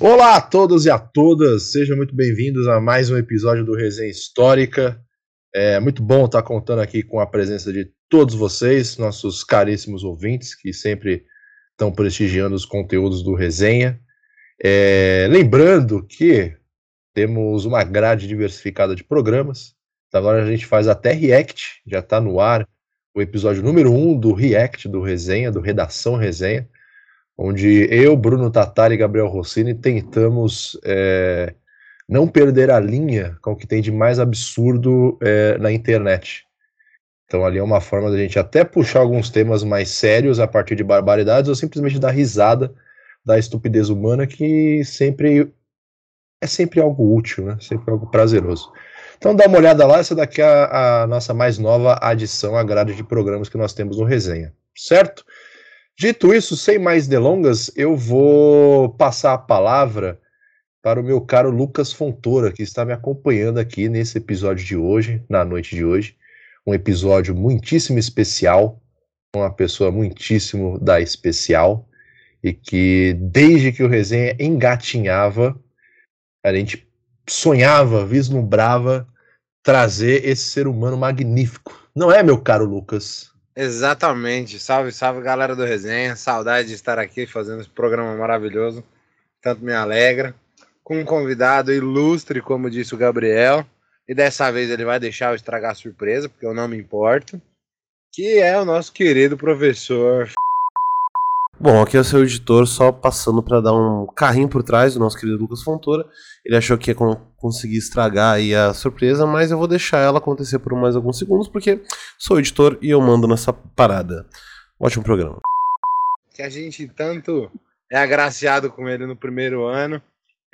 Olá a todos e a todas, sejam muito bem-vindos a mais um episódio do Resenha Histórica. É muito bom estar contando aqui com a presença de todos vocês, nossos caríssimos ouvintes, que sempre estão prestigiando os conteúdos do Resenha. É, lembrando que temos uma grade diversificada de programas. Agora a gente faz até React, já está no ar o episódio número 1 um do React do Resenha, do Redação Resenha onde eu, Bruno Tatari e Gabriel Rossini tentamos é, não perder a linha com o que tem de mais absurdo é, na internet. Então ali é uma forma da gente até puxar alguns temas mais sérios a partir de barbaridades ou simplesmente dar risada da estupidez humana que sempre é sempre algo útil, né? Sempre algo prazeroso. Então dá uma olhada lá, essa daqui é a, a nossa mais nova adição à grade de programas que nós temos no Resenha, certo? Dito isso, sem mais delongas, eu vou passar a palavra para o meu caro Lucas Fontoura, que está me acompanhando aqui nesse episódio de hoje, na noite de hoje. Um episódio muitíssimo especial, uma pessoa muitíssimo da especial, e que desde que o resenha engatinhava, a gente sonhava, vislumbrava trazer esse ser humano magnífico. Não é, meu caro Lucas? Exatamente. Salve, salve, galera do Resenha. Saudade de estar aqui fazendo esse programa maravilhoso. Tanto me alegra. Com um convidado ilustre, como disse o Gabriel. E dessa vez ele vai deixar eu estragar a surpresa, porque eu não me importo. Que é o nosso querido professor Bom, aqui é o seu editor só passando para dar um carrinho por trás do nosso querido Lucas Fontoura. Ele achou que ia conseguir estragar aí a surpresa, mas eu vou deixar ela acontecer por mais alguns segundos, porque sou editor e eu mando nessa parada. Ótimo programa. Que a gente tanto é agraciado com ele no primeiro ano.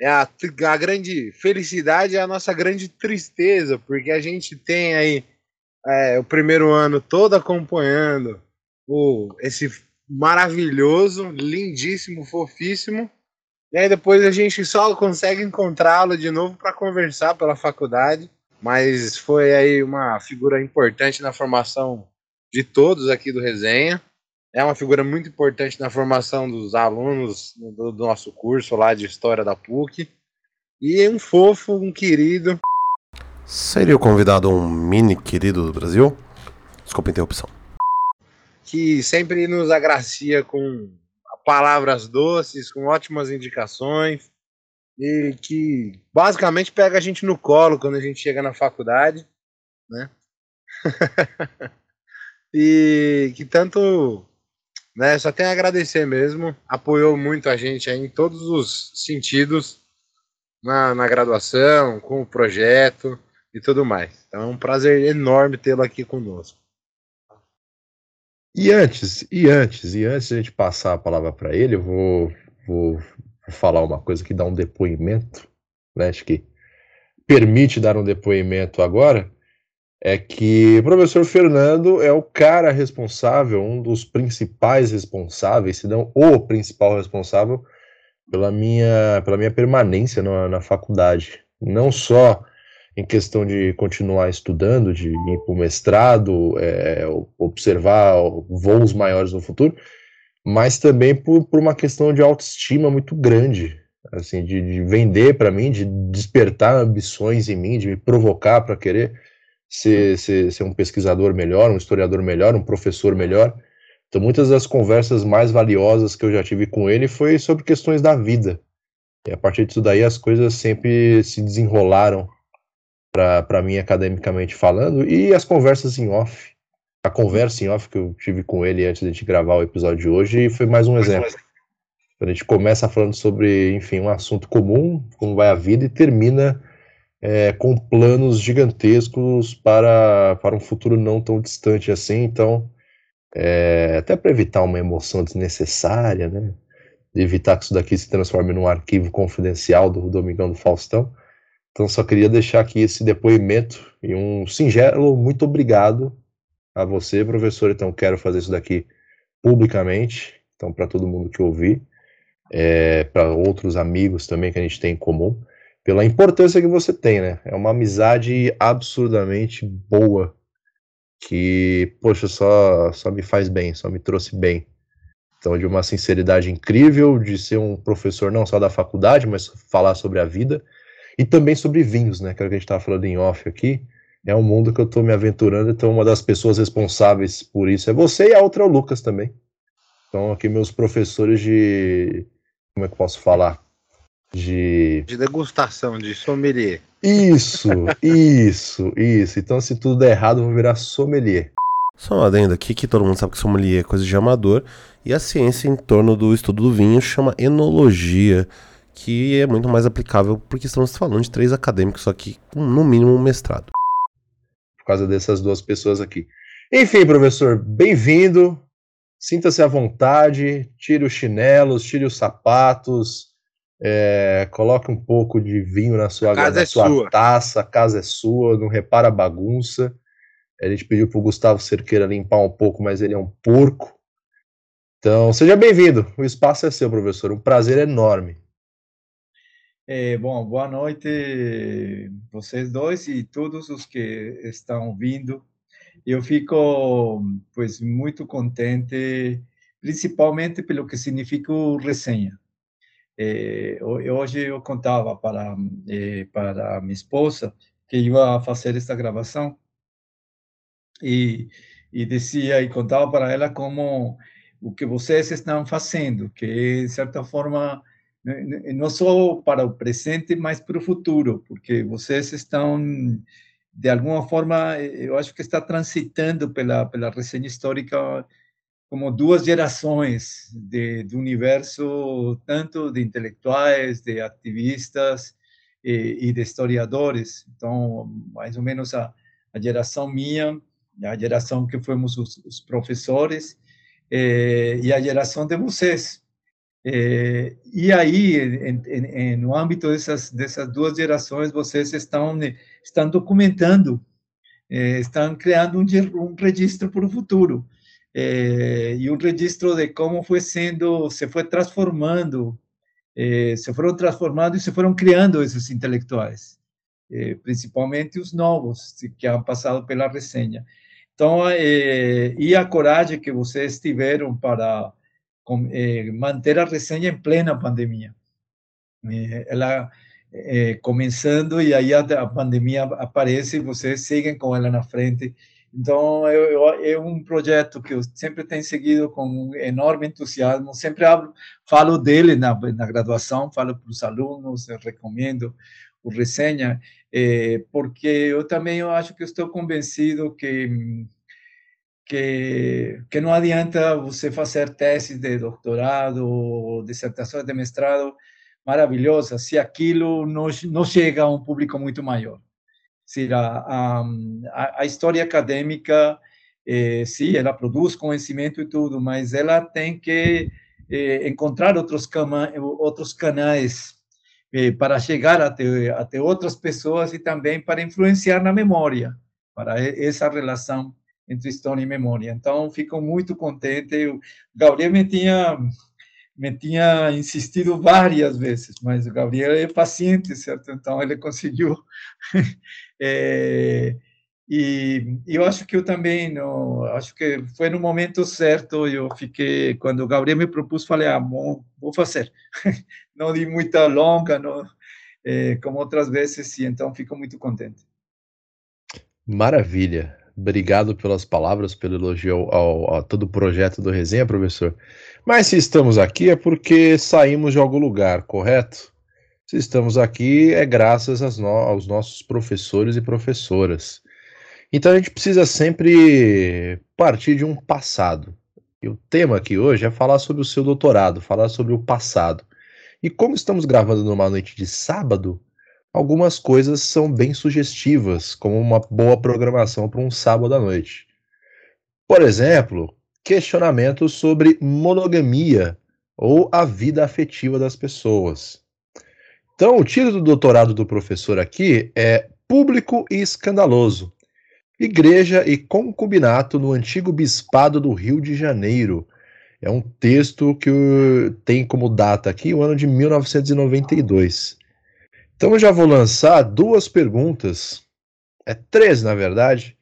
É a, a grande felicidade é a nossa grande tristeza, porque a gente tem aí é, o primeiro ano todo acompanhando o, esse maravilhoso, lindíssimo, fofíssimo. E aí depois a gente só consegue encontrá-lo de novo para conversar pela faculdade. Mas foi aí uma figura importante na formação de todos aqui do Resenha. É uma figura muito importante na formação dos alunos do, do nosso curso lá de História da PUC. E um fofo, um querido. Seria o convidado um mini querido do Brasil? Desculpa a interrupção que sempre nos agracia com palavras doces, com ótimas indicações e que basicamente pega a gente no colo quando a gente chega na faculdade, né? e que tanto, né, só tem a agradecer mesmo, apoiou muito a gente em todos os sentidos na, na graduação, com o projeto e tudo mais. Então é um prazer enorme tê-lo aqui conosco. E antes, e antes, e antes de a gente passar a palavra para ele, eu vou, vou, falar uma coisa que dá um depoimento, né? Acho que permite dar um depoimento agora. É que o professor Fernando é o cara responsável, um dos principais responsáveis, se não o principal responsável pela minha, pela minha permanência na, na faculdade. Não só em questão de continuar estudando, de ir para o mestrado, é, observar voos maiores no futuro, mas também por, por uma questão de autoestima muito grande, assim, de, de vender para mim, de despertar ambições em mim, de me provocar para querer ser, ser, ser um pesquisador melhor, um historiador melhor, um professor melhor. Então, muitas das conversas mais valiosas que eu já tive com ele foi sobre questões da vida. E a partir disso daí as coisas sempre se desenrolaram para mim academicamente falando, e as conversas em off. A conversa em off que eu tive com ele antes de a gente gravar o episódio de hoje foi mais um exemplo. A gente começa falando sobre, enfim, um assunto comum, como vai a vida, e termina é, com planos gigantescos para, para um futuro não tão distante assim. Então, é, até para evitar uma emoção desnecessária, né? evitar que isso daqui se transforme num arquivo confidencial do Domingão do Faustão. Então, só queria deixar aqui esse depoimento e um singelo muito obrigado a você, professor. Então, quero fazer isso daqui publicamente, então, para todo mundo que ouvir, é, para outros amigos também que a gente tem em comum, pela importância que você tem, né? É uma amizade absurdamente boa, que, poxa, só, só me faz bem, só me trouxe bem. Então, de uma sinceridade incrível, de ser um professor não só da faculdade, mas falar sobre a vida e também sobre vinhos, né? Que é o que a gente estava falando em off aqui. É um mundo que eu estou me aventurando, então uma das pessoas responsáveis por isso é você e a outra é o Lucas também. Então, aqui meus professores de. Como é que eu posso falar? De. De degustação, de sommelier. Isso, isso, isso. Então, se tudo der errado, eu vou virar sommelier. Só uma adenda aqui que todo mundo sabe que sommelier é coisa de amador e a ciência em torno do estudo do vinho chama enologia, que é muito mais aplicável porque estamos falando de três acadêmicos, só que com no mínimo um mestrado. Por causa dessas duas pessoas aqui. Enfim, professor, bem-vindo. Sinta-se à vontade, tire os chinelos, tire os sapatos, é, coloque um pouco de vinho na sua, na é sua sua. taça, a casa é sua, não repara a bagunça. A gente pediu pro Gustavo Cerqueira limpar um pouco, mas ele é um porco. Então, seja bem-vindo. O espaço é seu, professor. Um prazer enorme. É, bom, boa noite, vocês dois e todos os que estão ouvindo. Eu fico, pois, muito contente, principalmente pelo que significa o resenha. É, hoje eu contava para é, para minha esposa que ia fazer esta gravação e, e dizia e contava para ela como o que vocês estão fazendo, que de certa forma não só para o presente, mas para o futuro, porque vocês estão de alguma forma, eu acho que está transitando pela pela resenha histórica como duas gerações de, do universo, tanto de intelectuais, de ativistas e, e de historiadores. Então, mais ou menos a, a geração minha a geração que fomos os, os professores eh, e a geração de vocês. Eh, e aí, em, em, no âmbito dessas dessas duas gerações, vocês estão estão documentando, eh, estão criando um, um registro para o futuro e um registro de como foi sendo, se foi transformando, se foram transformando e se foram criando esses intelectuais, principalmente os novos que han passado pela resenha. Então, é, e a coragem que vocês tiveram para é, manter a resenha em plena pandemia. É, ela começando e aí a, a, pandemia aparece e vocês seguem com ela na frente. Então, eu, eu, é um projeto que eu sempre tenho seguido com um enorme entusiasmo. Sempre hablo, falo dele na, na graduação, falo para os alunos, recomendo o resenha, é, porque eu também eu acho que estou convencido que que, que não adianta você fazer tese de doutorado ou dissertação de mestrado maravilhosa se aquilo não, não chega a um público muito maior. Se a, a, a história acadêmica, eh, sim, ela produz conhecimento e tudo, mas ela tem que eh, encontrar outros, cama, outros canais eh, para chegar até, até outras pessoas e também para influenciar na memória, para essa relação entre história e memória. Então, fico muito contente. O Gabriel me tinha, me tinha insistido várias vezes, mas o Gabriel é paciente, certo? Então, ele conseguiu. é, e eu acho que eu também, não, acho que foi no momento certo. Eu fiquei, quando o Gabriel me propôs, falei, ah, bom, vou fazer. não de muita longa, não, é, como outras vezes, e então fico muito contente. Maravilha. Obrigado pelas palavras, pelo elogio ao, ao, a todo o projeto do Resenha, professor. Mas se estamos aqui é porque saímos de algum lugar, correto? Se estamos aqui é graças no, aos nossos professores e professoras. Então a gente precisa sempre partir de um passado. E o tema aqui hoje é falar sobre o seu doutorado, falar sobre o passado. E como estamos gravando numa noite de sábado, algumas coisas são bem sugestivas, como uma boa programação para um sábado à noite. Por exemplo, questionamentos sobre monogamia ou a vida afetiva das pessoas. Então, o título do doutorado do professor aqui é Público e Escandaloso: Igreja e Concubinato no Antigo Bispado do Rio de Janeiro. É um texto que tem como data aqui o ano de 1992. Então eu já vou lançar duas perguntas, é três na verdade,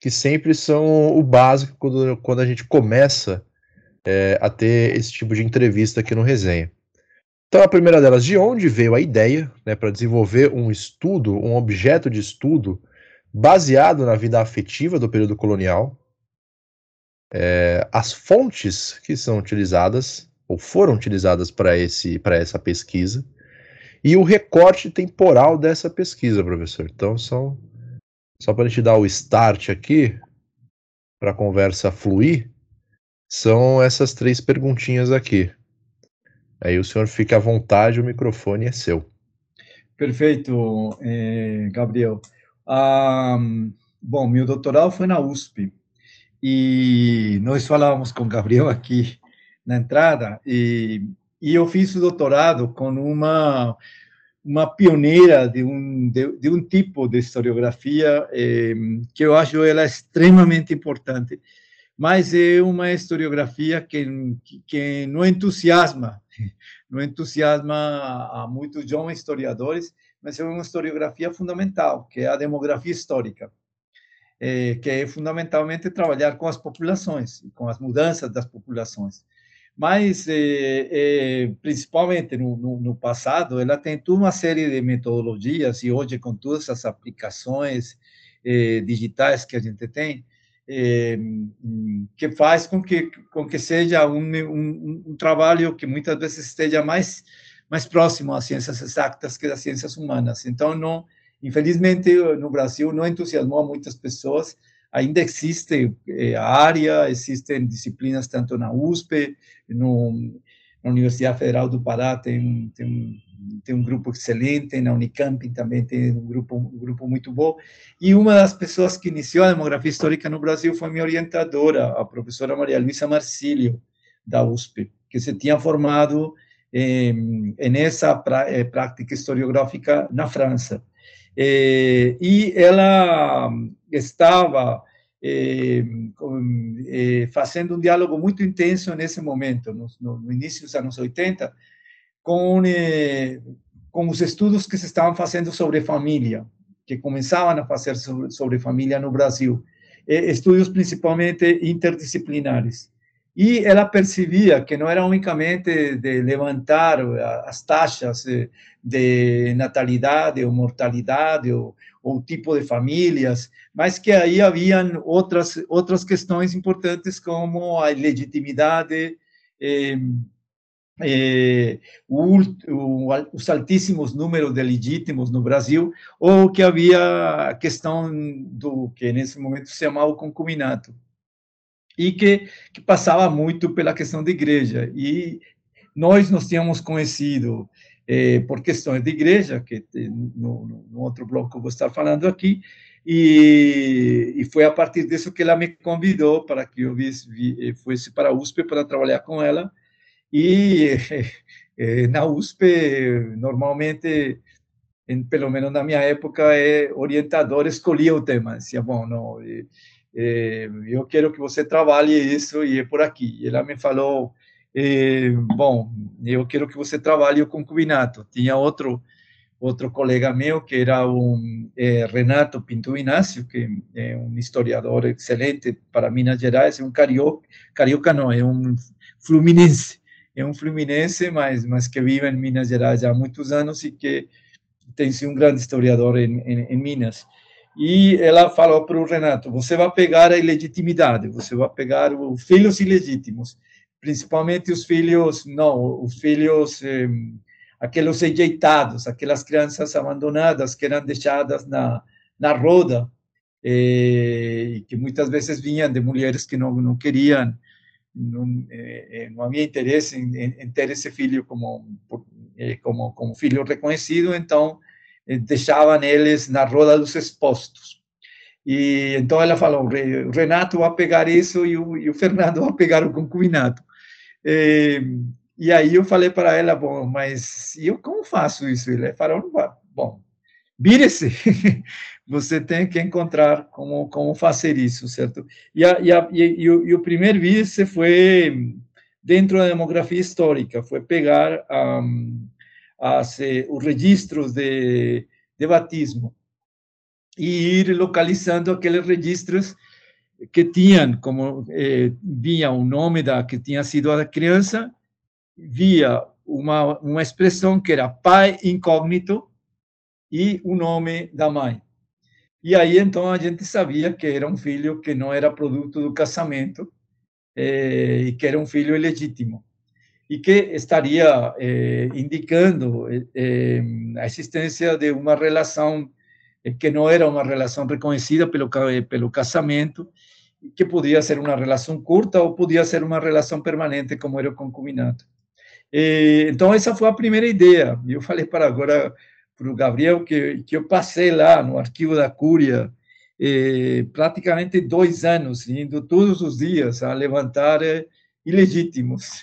que sempre são o básico quando, quando a gente começa é, a ter esse tipo de entrevista aqui no Resenha. Então, a primeira delas, de onde veio a ideia né, para desenvolver um estudo, um objeto de estudo baseado na vida afetiva do período colonial, é, as fontes que são utilizadas ou foram utilizadas para esse para essa pesquisa e o recorte temporal dessa pesquisa, professor. Então, são só para a gente dar o start aqui para a conversa fluir, são essas três perguntinhas aqui. Aí o senhor fica à vontade, o microfone é seu. Perfeito, eh, Gabriel. Ah, bom, meu doutorado foi na USP e nós falávamos com Gabriel aqui na entrada e, e eu fiz o doutorado com uma uma pioneira de um de, de um tipo de historiografia eh, que eu acho ela extremamente importante, mas é uma historiografia que que não entusiasma não entusiasma a muitos jovens historiadores, mas é uma historiografia fundamental, que é a demografia histórica, é, que é fundamentalmente trabalhar com as populações, com as mudanças das populações. Mas, é, é, principalmente no, no, no, passado, ela tem toda uma série de metodologias, e hoje, com todas as aplicações é, digitais que a gente tem, que faz com que, com que seja um, um, um, trabalho que muitas vezes esteja mais, mais próximo às ciências exatas que das ciências humanas. Então, não, infelizmente, no Brasil não entusiasmou muitas pessoas. Ainda existe é, área, existem disciplinas tanto na USP, no, na Universidade Federal do Pará tem, tem tem um grupo excelente, na Unicamp também tem um grupo, um grupo muito bom. E uma das pessoas que iniciou a demografia histórica no Brasil foi minha orientadora, a professora Maria Luísa Marcílio, da USP, que se tinha formado em, nessa eh, prática historiográfica na França. Eh, e ela estava eh, fazendo um diálogo muito intenso nesse momento, no, no início dos anos 80, com, eh, com os estudos que se estavam fazendo sobre família, que começavam a fazer sobre, sobre família no Brasil, eh, estudos principalmente interdisciplinares. E ela percebia que não era unicamente de levantar as taxas de natalidade ou mortalidade ou, ou tipo de famílias, mas que aí haviam outras outras questões importantes como a legitimidade eh, eh, o, o, os altíssimos números de legítimos no Brasil, ou que havia a questão do que nesse momento se chamava concubinato, e que, que passava muito pela questão da igreja. E nós nos tínhamos conhecido eh, por questões de igreja, que no, no, outro bloco vou estar falando aqui, e, e, foi a partir disso que ela me convidou para que eu vi, vi, fosse para a USP para trabalhar com ela, e eh, na USP, normalmente, em, pelo menos na minha época, é, orientador escolhia o tema. Dizia, bom, não, eh, eh, eu quero que você trabalhe isso e é por aqui. Ela me falou, bom, eu quero que você trabalhe o concubinato. Tinha outro outro colega meu, que era um Renato Pinto Inácio, que é um historiador excelente para Minas Gerais, é um carioca, carioca não, é um fluminense é um fluminense, mas, mas que vive em Minas Gerais há muitos anos e que tem sido um grande historiador em, em, em Minas. E ela falou para o Renato: você vai pegar a ilegitimidade, você vai pegar os filhos ilegítimos, principalmente os filhos, não, os filhos, eh, aqueles rejeitados, aquelas crianças abandonadas que eram deixadas na, na roda, eh, que muitas vezes vinham de mulheres que não, não queriam não, é, não havia interesse em, em, ter esse filho como, como, como filho reconhecido, então deixavam eles na roda dos expostos. E então ela falou: o Renato vai pegar isso e o, e o Fernando vai pegar o concubinato. E, e aí eu falei para ela: bom, mas eu como faço isso? Ele falou: bom, vire-se, você tem que encontrar como, como fazer isso, certo? E, a, e, a, e, e, o, e o primeiro vice foi dentro da demografia histórica, foi pegar um, as, eh, os registros de, de batismo e ir localizando aqueles registros que tinham, como eh, via o nome da que tinha sido a criança, via uma, uma expressão que era pai incógnito e o nome da mãe. E aí, então, a gente sabia que era um filho que não era produto do casamento eh, e que era um filho ilegítimo e que estaria eh, indicando eh, eh a existência de uma relação eh, que não era uma relação reconhecida pelo, pelo casamento, que podia ser uma relação curta ou podia ser uma relação permanente, como era o concubinato. então, essa foi a primeira ideia. Eu falei para agora para o Gabriel que, que eu passei lá no arquivo da Cúria eh, praticamente dois anos, indo todos os dias a levantar eh, ilegítimos,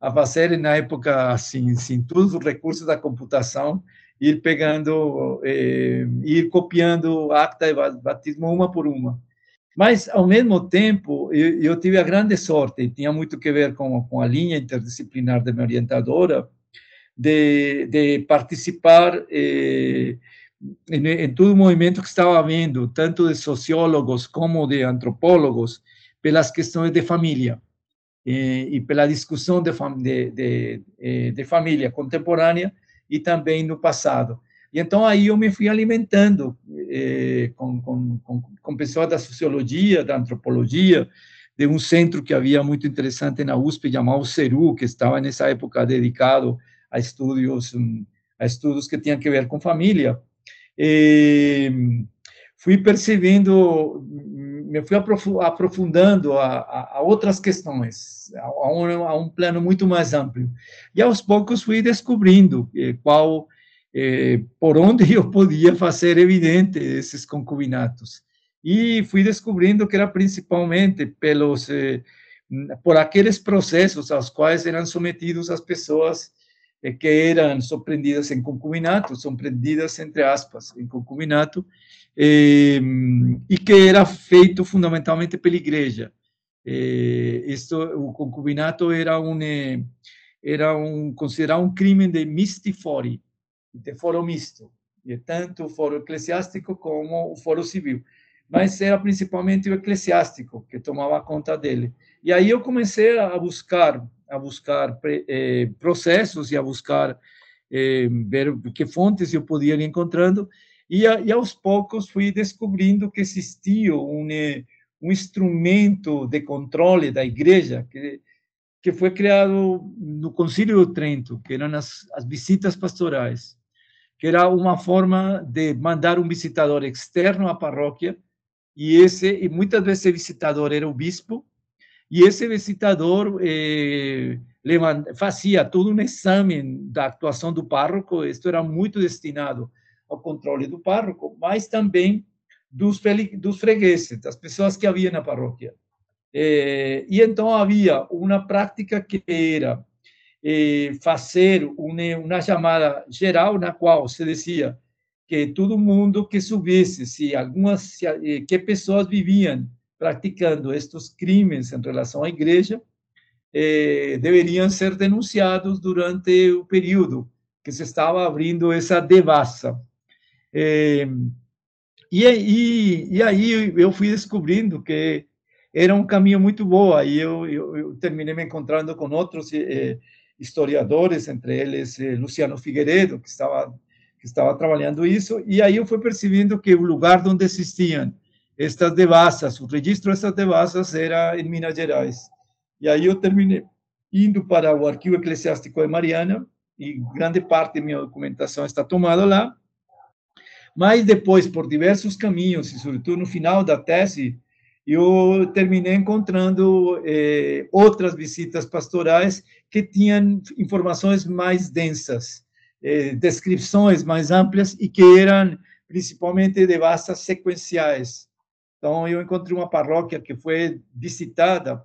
a fazer na época assim, sem todos os recursos da computação, ir pegando, eh, ir copiando acta de batismo uma por uma. Mas, ao mesmo tempo, eu, eu tive a grande sorte, e tinha muito que ver com, com a linha interdisciplinar da minha orientadora, de, de participar eh, em, em, todo o movimento que estava havendo, tanto de sociólogos como de antropólogos, pelas questões de família e pela discussão de, de, de, eh, de, família contemporânea e também no passado. E então aí eu me fui alimentando eh, com, com, com, com pessoas da sociologia, da antropologia, de um centro que havia muito interessante na USP, chamado CERU, que estava nessa época dedicado a estudos, a estudos que tinham que ver com família. E fui percebendo, me fui aprofundando a, a, a outras questões, a um, a um, plano muito mais amplo. E aos poucos fui descobrindo eh, qual, eh, por onde eu podia fazer evidente esses concubinatos. E fui descobrindo que era principalmente pelos, eh, por aqueles processos aos quais eram submetidos as pessoas que eram surpreendidas em concubinato, surpreendidas entre aspas em concubinato, eh, e que era feito fundamentalmente pela igreja. Eh, isto, o concubinato era um era um considerado um crime de mistifori, de foro misto, e tanto o foro eclesiástico como o foro civil. Mas era principalmente o eclesiástico que tomava conta dele. E aí eu comecei a buscar a buscar eh, processos e a buscar eh, ver que fontes eu podia ir encontrando, e, a, e, aos poucos fui descobrindo que existia um, eh, um instrumento de controle da igreja que, que foi criado no Concílio do Trento, que eram as, as visitas pastorais, que era uma forma de mandar um visitador externo à paróquia, e esse e muitas vezes esse visitador era o bispo, e esse visitador eh, fazia todo um exame da atuação do pároco, isto era muito destinado ao controle do pároco, mas também dos, dos fregueses, das pessoas que havia na paróquia. Eh, e então havia uma prática que era eh, fazer uma, uma chamada geral na qual se dizia que todo mundo que subisse, se algumas, se, eh, que pessoas viviam praticando estes crimes em relação à igreja eh, deveriam ser denunciados durante o período que se estava abrindo essa devassa. Eh, e, e, e, aí eu fui descobrindo que era um caminho muito bom. Aí eu, eu, eu terminei me encontrando com outros eh, historiadores, entre eles eh, Luciano Figueiredo, que estava que estava trabalhando isso, e aí eu fui percebendo que o lugar onde existiam estas devassas, o registro dessas devassas era em Minas Gerais. E aí eu terminei indo para o arquivo eclesiástico de Mariana, e grande parte da minha documentação está tomada lá. Mas depois, por diversos caminhos, e sobretudo no final da tese, eu terminei encontrando eh, outras visitas pastorais que tinham informações mais densas, eh, descrições mais amplas e que eram principalmente devassas sequenciais. Então, eu encontrei uma paróquia que foi visitada,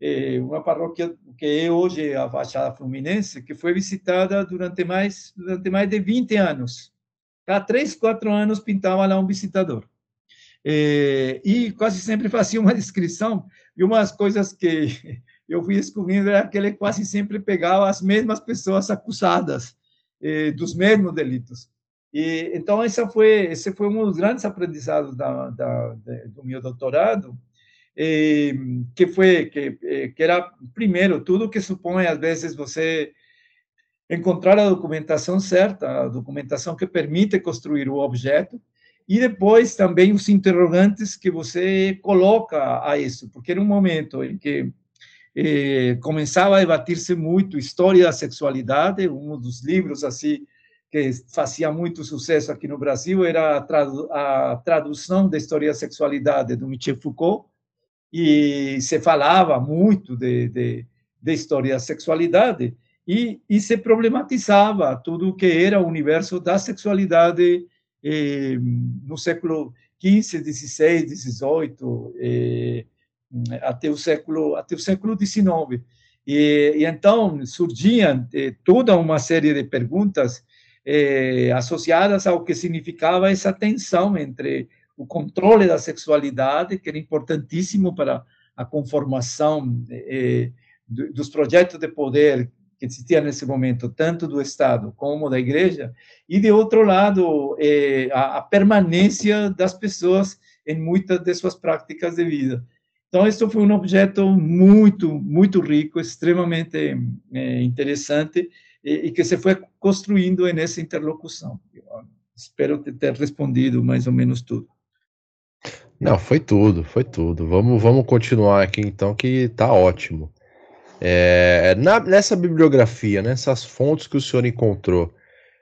eh, uma paróquia que é hoje a Baixada Fluminense, que foi visitada durante mais, durante mais de 20 anos. Cada três, quatro anos pintava lá um visitador. Eh, e quase sempre fazia uma descrição, e umas coisas que eu fui descobrindo era que ele quase sempre pegava as mesmas pessoas acusadas eh, dos mesmos delitos. E, então, esse foi, esse foi um dos grandes aprendizados da, da, do meu doutorado, eh, que foi que, eh, que era primeiro tudo que supõe às vezes você encontrar a documentação certa, a documentação que permite construir o objeto, e depois também os interrogantes que você coloca a isso, porque era um momento em que eh, começava a debater-se muito história da sexualidade, um dos livros assim que fazia muito sucesso aqui no Brasil era a, tradu a tradução da história da sexualidade do Michel Foucault, e se falava muito de, de, de história da sexualidade, e, e se problematizava tudo o que era o universo da sexualidade eh, no século XV, XVI, XVIII, até o século até o século XIX. E, e então surgiam eh, toda uma série de perguntas eh, associadas ao que significava essa tensão entre o controle da sexualidade, que era importantíssimo para a conformação eh, dos projetos de poder que existia nesse momento, tanto do Estado como da Igreja, e, de outro lado, eh, a, a, permanência das pessoas em muitas de suas práticas de vida. Então, isso foi um objeto muito, muito rico, extremamente eh, interessante, e, e, que se foi construindo nessa interlocução. Eu espero ter respondido mais ou menos tudo. Não, foi tudo, foi tudo. Vamos, vamos continuar aqui então, que tá ótimo. É, na, nessa bibliografia, nessas fontes que o senhor encontrou,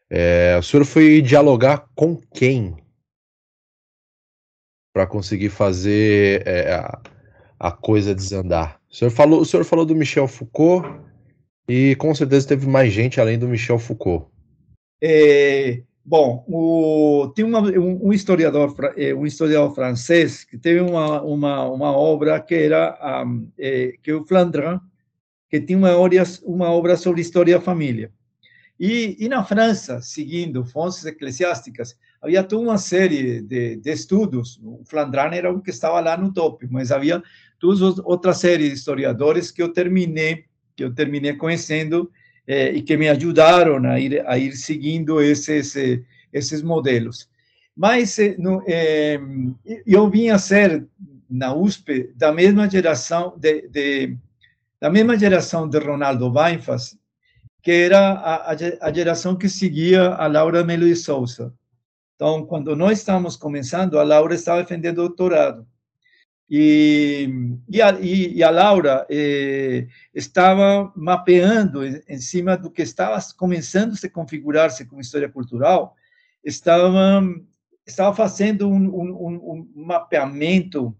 é, o senhor foi dialogar com quem para conseguir fazer é, a, a, coisa desandar? O senhor, falou, o senhor falou do Michel Foucault e com certeza teve mais gente além do Michel Foucault. É, bom, o, tem uma, um, um, historiador é, um historiador francês que teve uma, uma, uma obra que era um, é, que o Flandrin que tinha uma uma obra sobre história da família. E, e na França, seguindo fontes eclesiásticas, havia toda uma série de, de estudos. O Flandrin era um que estava lá no topo, mas havia toda outra série de historiadores que eu terminei, que eu terminei conhecendo eh, e que me ajudaram a ir, a ir seguindo esses, esses modelos. Mas eh, no, eh, eu vim a ser, na USP, da mesma geração de, de da mesma geração de Ronaldo Weinfass, que era a, a geração que seguia a Laura Melo de Souza. Então, quando nós estávamos começando, a Laura estava defendendo doutorado. E, e, a, e a Laura eh, estava mapeando em cima do que estava começando a se configurar-se como história cultural, estava, estava fazendo um, um, um mapeamento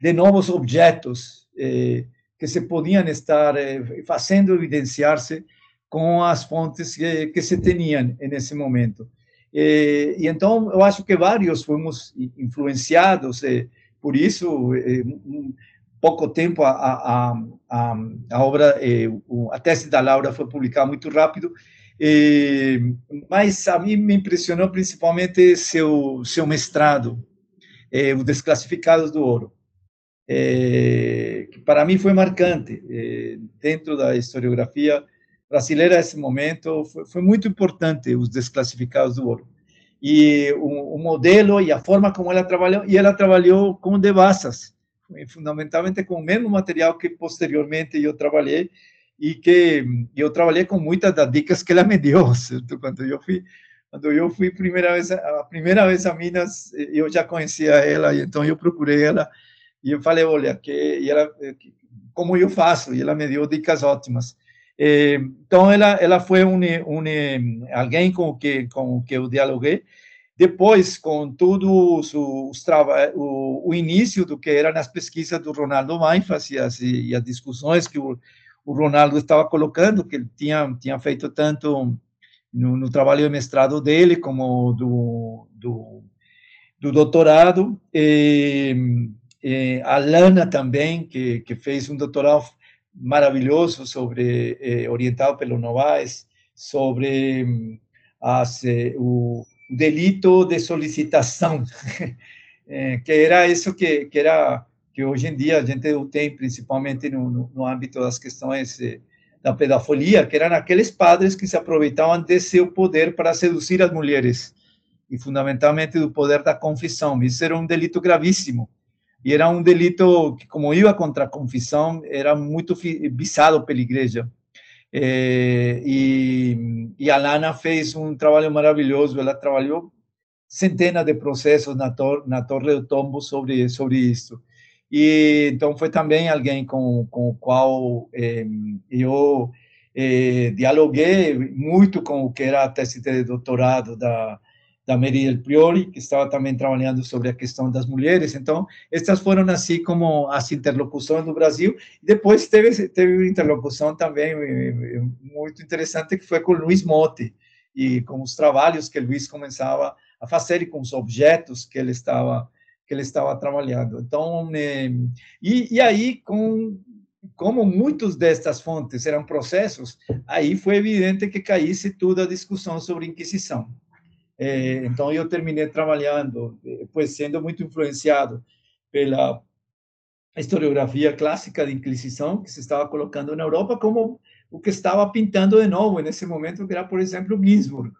de novos objetos eh, que se podiam estar eh, fazendo evidenciar-se com as fontes que, que se tinham nesse momento. E, e, então, eu acho que vários fomos influenciados eh, por isso. Eh, um, pouco tempo, a, a, a, a obra, eh, a tese da Laura foi publicada muito rápido, eh, mas a mim me impressionou principalmente seu, seu mestrado, eh, Os Desclassificados do Ouro é, que para mim foi marcante é, dentro da historiografia brasileira esse momento foi, foi, muito importante os desclassificados do ouro e o, o, modelo e a forma como ela trabalhou e ela trabalhou com devassas fundamentalmente com o mesmo material que posteriormente eu trabalhei e que eu trabalhei com muitas das dicas que ela me deu certo? quando eu fui quando eu fui primeira vez a primeira vez a Minas eu já conhecia ela e então eu procurei ela e eu falei, olha, que e ela, eh, como eu faço? E ela me deu dicas ótimas. Eh, então ela ela foi um, um alguém com que com que eu dialoguei. Depois, com todos os trabalhos, o, o, início do que era nas pesquisas do Ronaldo Mainfas e as, e as discussões que o, o Ronaldo estava colocando, que ele tinha tinha feito tanto no, no trabalho de mestrado dele como do, do, do doutorado. E, eh, a Lana também, que, que fez um doutorado maravilhoso sobre, eh, orientado pelo Novaes, sobre hum, as, eh, o delito de solicitação, eh, que era isso que, que era que hoje em dia a gente tem principalmente no, no, no âmbito das questões eh, da pedofilia, que eram aqueles padres que se aproveitavam de seu poder para seduzir as mulheres, e fundamentalmente do poder da confissão. Isso era um delito gravíssimo e era um delito que, como ia contra a confissão, era muito visado pela igreja. É, e, e a Lana fez um trabalho maravilhoso, ela trabalhou centenas de processos na, tor na Torre do Tombo sobre, sobre isso. E então foi também alguém com, com o qual eh, eu eh, dialoguei muito com o que era a tese de doutorado da, da Del Priori, que estava também trabalhando sobre a questão das mulheres. Então, estas foram assim como as interlocuções do Brasil. Depois teve, teve uma interlocução também eh, muito interessante que foi com Luiz Motti, e com os trabalhos que Luiz começava a fazer e com os objetos que ele estava que ele estava trabalhando. Então, eh, e, e aí, com, como muitos destas fontes eram processos, aí foi evidente que caísse toda a discussão sobre Inquisição. Eh, então, eu terminei trabalhando, depois sendo muito influenciado pela historiografia clássica de Inquisição, que se estava colocando na Europa, como o que estava pintando de novo nesse momento, que era, por exemplo, Ginsburg,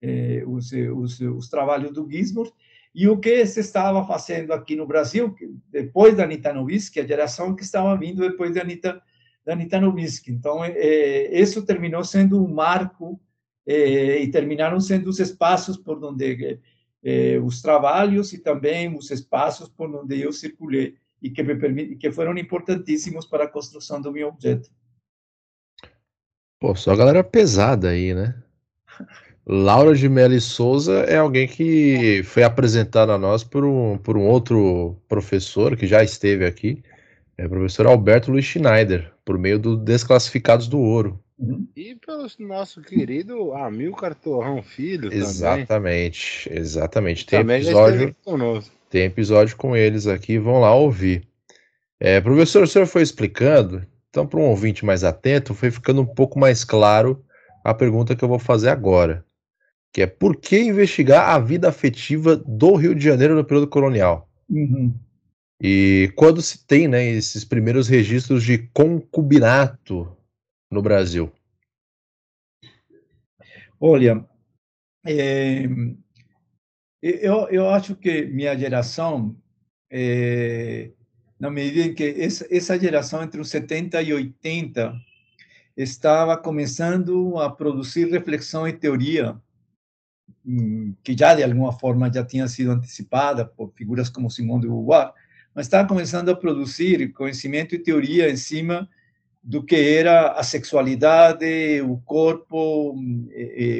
eh, os, os, os trabalhos do Ginsburg, e o que se estava fazendo aqui no Brasil, depois da Anitta Novisky, a geração que estava vindo depois da Anitta, da Anitta Novisky. Então, isso terminou sendo um marco e terminaram sendo os espaços por onde é, os trabalhos e também os espaços por onde eu circulei e que me que foram importantíssimos para a construção do meu objeto. Pô, só a galera pesada aí, né? Laura de Mello Souza é alguém que foi apresentado a nós por um, por um outro professor que já esteve aqui, é o professor Alberto Luiz Schneider, por meio do Desclassificados do Ouro. Uhum. E pelo nosso querido Amilcar Torrão Filho Exatamente, também. exatamente. Tem também episódio, tem episódio com eles aqui, vão lá ouvir. É, professor, o senhor foi explicando, então para um ouvinte mais atento, foi ficando um pouco mais claro a pergunta que eu vou fazer agora que é por que investigar a vida afetiva do Rio de Janeiro no período colonial? Uhum. E quando se tem né, esses primeiros registros de concubinato no Brasil? Olha, é, eu, eu acho que minha geração, é, na medida em que essa, essa geração entre os 70 e 80 estava começando a produzir reflexão e teoria que já de alguma forma já tinha sido antecipada por figuras como Simone de Beauvoir, mas estava começando a produzir conhecimento e teoria em cima do que era a sexualidade, o corpo,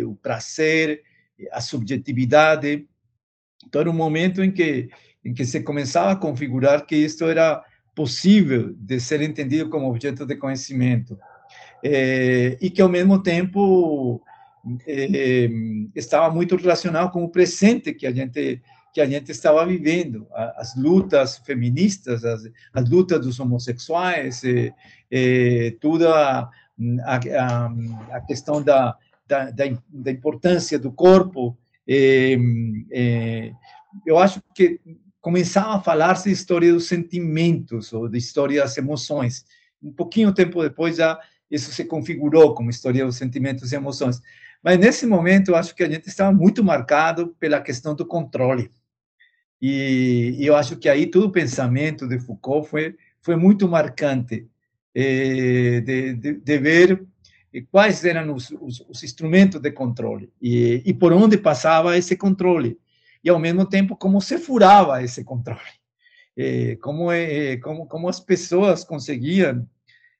o prazer, a subjetividade. Então era um momento em que em que se começava a configurar que isto era possível de ser entendido como objeto de conhecimento é, e que ao mesmo tempo eh, estava muito relacionado com o presente que a gente que a gente estava vivendo, as lutas feministas, as, as lutas dos homossexuais, eh, eh, toda a, a, a, questão da, da, da, importância do corpo. Eh, eh, eu acho que começava a falar-se de história dos sentimentos, ou de história das emoções. Um pouquinho tempo depois já isso se configurou como história dos sentimentos e emoções. Mas nesse momento, eu acho que a gente estava muito marcado pela questão do controle. E, eu acho que aí todo o pensamento de Foucault foi, foi muito marcante, eh, de, de, de, ver quais eram os, os, os, instrumentos de controle e, e por onde passava esse controle. E, ao mesmo tempo, como se furava esse controle. Eh, como, eh, como, como as pessoas conseguiam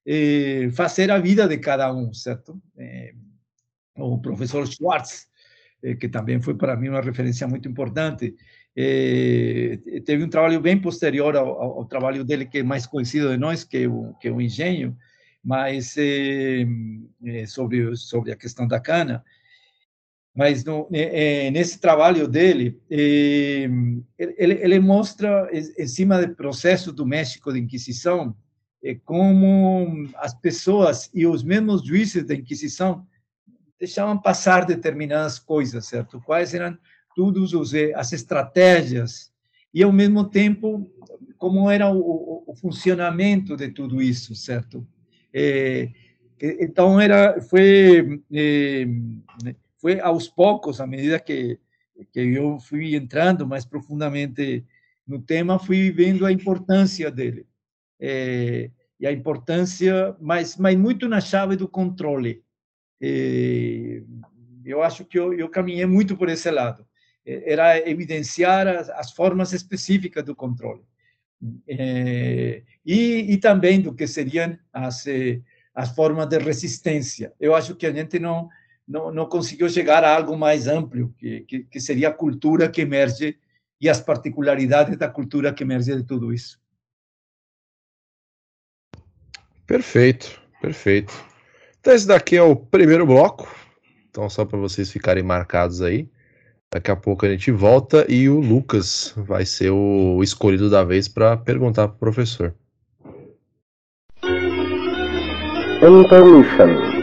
eh, fazer a vida de cada um, certo? Eh, o professor Schwartz, eh, que também foi para mim uma referência muito importante, eh, teve um trabalho bem posterior ao, ao, trabalho dele, que é mais conhecido de nós, que é o, que é o Engenho, mas eh, sobre, sobre a questão da cana. Mas no, nesse trabalho dele, ele, ele, mostra, em cima do processo do México de Inquisição, como as pessoas e os mesmos juízes da Inquisição deixavam passar determinadas coisas, certo? Quais eram todas as estratégias e, ao mesmo tempo, como era o, o funcionamento de tudo isso, certo? É, então, era, foi, é, foi aos poucos, à medida que, que eu fui entrando mais profundamente no tema, fui vendo a importância dele. É, e a importância, mas, mas muito na chave do controle. É, eu acho que eu, eu caminhei muito por esse lado. Era evidenciar as, as formas específicas do controle. É, e, e também do que seriam as, eh, as formas de resistência. Eu acho que a gente não, não, não conseguiu chegar a algo mais amplo, que, que, que seria a cultura que emerge e as particularidades da cultura que emerge de tudo isso. Perfeito, perfeito. Então, esse daqui é o primeiro bloco. Então, só para vocês ficarem marcados aí. Daqui a pouco a gente volta e o Lucas vai ser o escolhido da vez para perguntar para o professor. Intermission.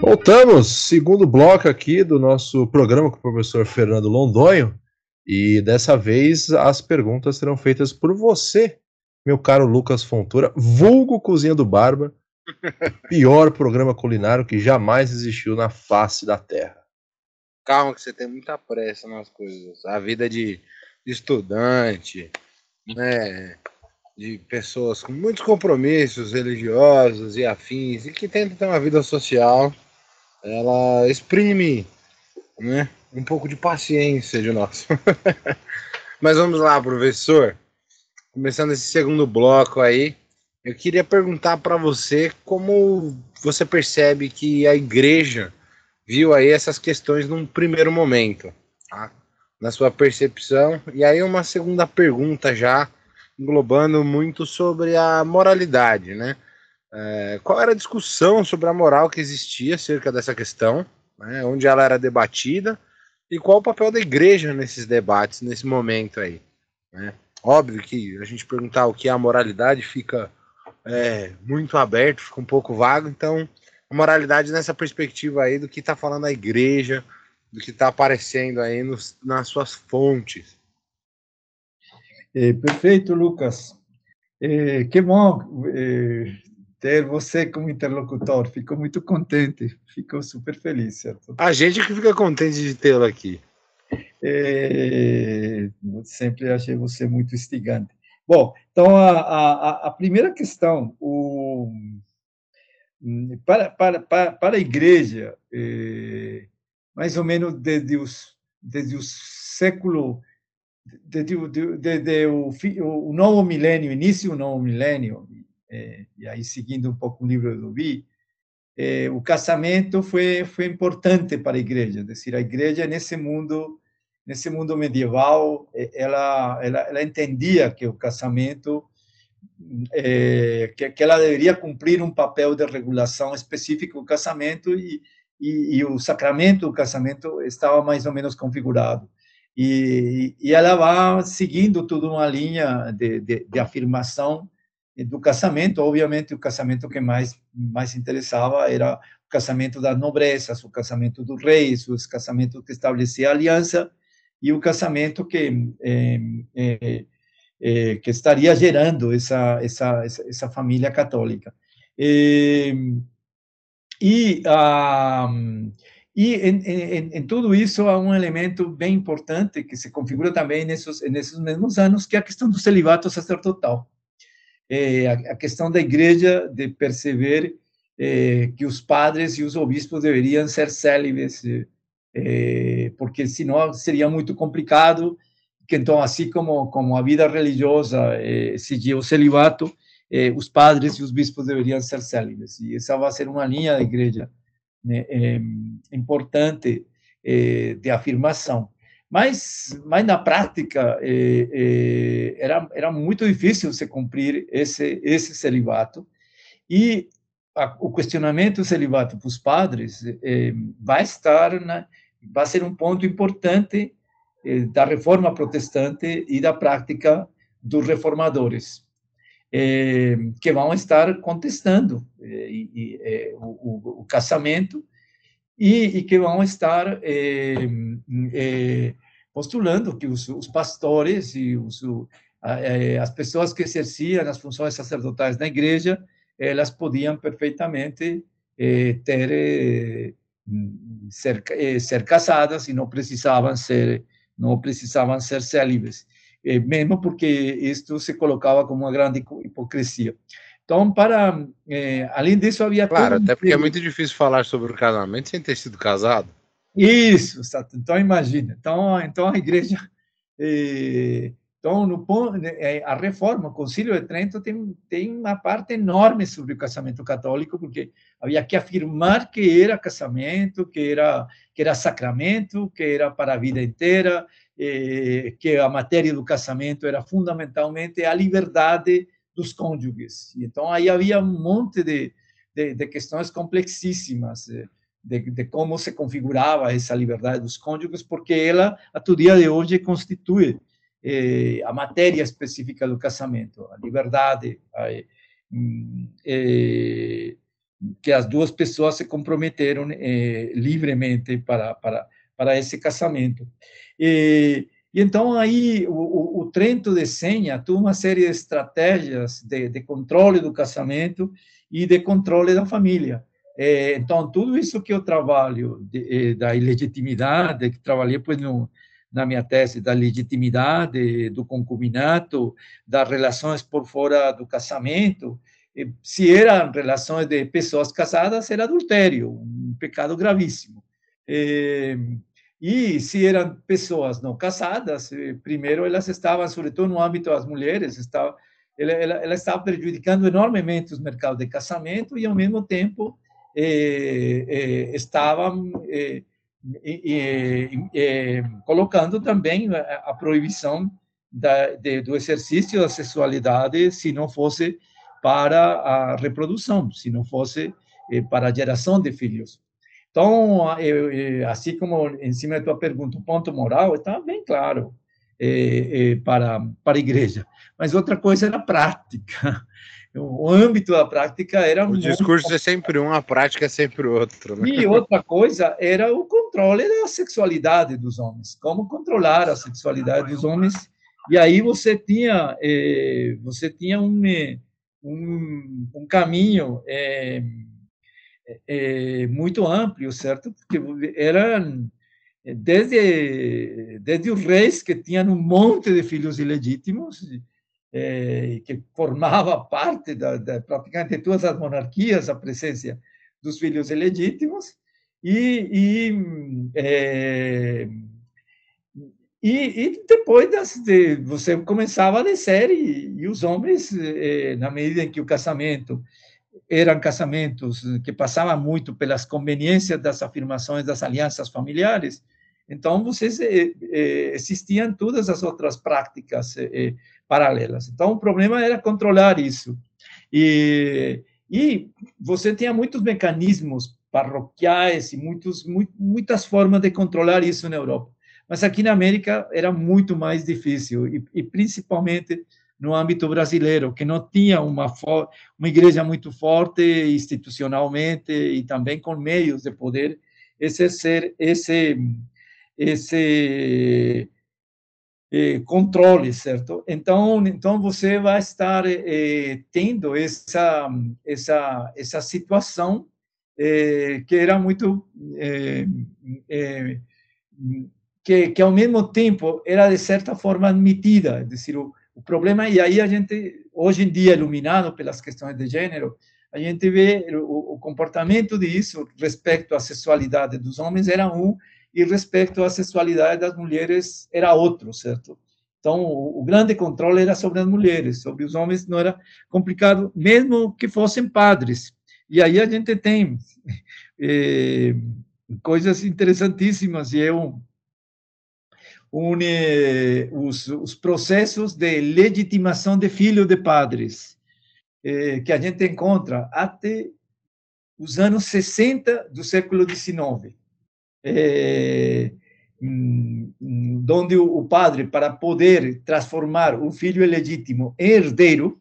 Voltamos, segundo bloco aqui do nosso programa com o professor Fernando Londonho. E dessa vez as perguntas serão feitas por você, meu caro Lucas Fontoura, vulgo Cozinha do Barba, pior programa culinário que jamais existiu na face da Terra. Calma que você tem muita pressa nas coisas. A vida de, estudante, né, de pessoas com muitos compromissos religiosos e afins e que tentam ter uma vida social, ela exprime, né, um pouco de paciência de nós. Mas vamos lá, professor. Começando esse segundo bloco aí, eu queria perguntar para você como você percebe que a igreja viu aí essas questões num primeiro momento, tá? na sua percepção. E aí uma segunda pergunta já englobando muito sobre a moralidade, né? É, qual era a discussão sobre a moral que existia acerca dessa questão, né? onde ela era debatida e qual o papel da igreja nesses debates, nesse momento aí? Né? Óbvio que a gente perguntar o que é a moralidade fica é, muito aberto, fica um pouco vago, então a moralidade nessa perspectiva aí do que está falando a igreja, do que está aparecendo aí nos, nas suas fontes. É, perfeito, Lucas. É, que bom é, ter você como interlocutor. Fico muito contente, fico super feliz, certo? A gente que fica contente de tê-lo aqui. É, sempre achei você muito instigante. Bom, então a, a, a primeira questão, o, para, para, para, para a igreja, é, mais ou menos desde os desde o século desde, desde, desde o, o novo milênio, início do novo milênio, é, e aí seguindo um pouco o livro do Vi, é, o casamento foi foi importante para a igreja, é dizer, a igreja nesse mundo nesse mundo medieval é, ela ela, ela entendia que o casamento é, que, que, ela deveria cumprir um papel de regulação específico do casamento e, e, e, o sacramento do casamento estava mais ou menos configurado. E, e ela vai seguindo toda uma linha de, de, de afirmação do casamento, obviamente o casamento que mais mais interessava era o casamento das nobrezas, o casamento dos reis, os casamentos que estabelecia aliança e o casamento que é, é, é, que estaria gerando essa essa essa família católica. E e, ah, e em, em, em, tudo isso há um elemento bem importante que se configura também nesses nesses mesmos anos que é a questão do celibato sacerdotal é, a questão da igreja de perceber é, que os padres e os obispos deveriam ser célibes, é, porque senão seria muito complicado. Que então, assim como como a vida religiosa é, seguia o celibato, é, os padres e os bispos deveriam ser célibes. E essa vai ser uma linha da igreja né, é, importante é, de afirmação. Mas, mas na prática, eh, eh, era, era muito difícil se cumprir esse, esse celibato. E a, o questionamento do celibato para os padres eh, vai estar, na, vai ser um ponto importante da reforma protestante e da prática dos reformadores, que vão estar contestando e, o, o, o casamento e, e que vão estar é, é, postulando que os, os, pastores e os, as pessoas que exerciam as funções sacerdotais na igreja, elas podiam perfeitamente ter ser, ser casadas e não precisavam ser não precisavam ser célibes, mesmo porque isto se colocava como uma grande hipocrisia. Então, para além disso, havia claro, até porque é muito difícil falar sobre o casamento sem ter sido casado. Isso, então imagina. Então, então a igreja então, no, eh, a reforma, o Concílio de Trento tem, tem uma parte enorme sobre o casamento católico, porque havia que afirmar que era casamento, que era, que era sacramento, que era para a vida inteira, eh, que a matéria do casamento era fundamentalmente a liberdade dos cônjuges. Então, aí havia um monte de, de, de questões complexíssimas eh, de, de, como se configurava essa liberdade dos cônjuges, porque ela, até o dia de hoje, constitui eh, a matéria específica do casamento, a liberdade, a, eh, que as duas pessoas se comprometeram eh, livremente para, para, para esse casamento. E, e então aí o, o, Trento desenha uma série de estratégias de, de controle do casamento e de controle da família. então, tudo isso que eu trabalho de, da ilegitimidade, que trabalhei pois, no, na minha tese da legitimidade do concubinato, das relações por fora do casamento. Se eram relações de pessoas casadas, era adultério, um pecado gravíssimo. E se eram pessoas não casadas, primeiro elas estavam, sobretudo no âmbito das mulheres, estava, ela, ela, ela estava prejudicando enormemente os mercados de casamento e, ao mesmo tempo, eh, eh, estavam eh, e, e, e, colocando também a, proibição da, de, do exercício da sexualidade se não fosse para a reprodução, se não fosse eh, para a geração de filhos. Então, assim como em cima da tua pergunta, o ponto moral está bem claro eh, eh, para, para a igreja. Mas outra coisa era a prática o âmbito da prática era o discurso é sempre um, a prática é sempre outro. Né? E outra coisa era o controle da sexualidade dos homens, como controlar a sexualidade dos homens. E aí você tinha eh, você tinha um, um, um caminho eh, eh, muito amplo, certo? Porque eram desde desde os reis que tinham um monte de filhos ilegítimos eh, que formava parte da, da, praticamente todas as monarquias, a presença dos filhos ilegítimos, e, e, eh, e, e, depois das, de, você começava a descer, e, e os homens, eh, na medida em que o casamento eram casamentos que passavam muito pelas conveniências das afirmações das alianças familiares, então vocês existiam todas as outras práticas paralelas. Então, o problema era controlar isso. E, e você tinha muitos mecanismos parroquiais e muitos, muito, muitas formas de controlar isso na Europa. Mas aqui na América era muito mais difícil, e, e principalmente no âmbito brasileiro, que não tinha uma, uma igreja muito forte institucionalmente e também com meios de poder exercer esse, esse eh, controle, certo? Então, então você vai estar eh, tendo essa essa essa situação eh, que era muito eh, eh, que, que ao mesmo tempo era de certa forma admitida, é dizer, o, o problema e aí a gente hoje em dia iluminado pelas questões de gênero, a gente vê o, o comportamento disso respeito à sexualidade dos homens era um e respeito à sexualidade das mulheres era outro, certo? Então, o, o grande controle era sobre as mulheres, sobre os homens não era complicado, mesmo que fossem padres. E aí a gente tem eh, coisas interessantíssimas, e é eh, os, os, processos de legitimação de filho de padres, eh, que a gente encontra até os anos 60 do século XIX é, onde o padre, para poder transformar o filho ilegítimo em herdeiro,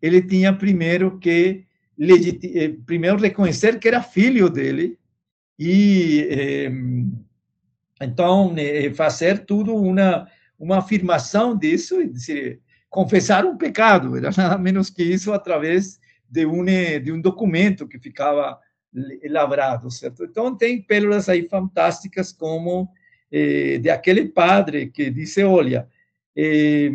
ele tinha primeiro que eh, primeiro reconhecer que era filho dele e eh, então fazer tudo uma uma afirmação disso, dizer, confessar um pecado, era nada menos que isso através de um, de um documento que ficava lavrado, certo? Então, tem pérolas aí fantásticas, como eh, de aquele padre que disse, olha, eh,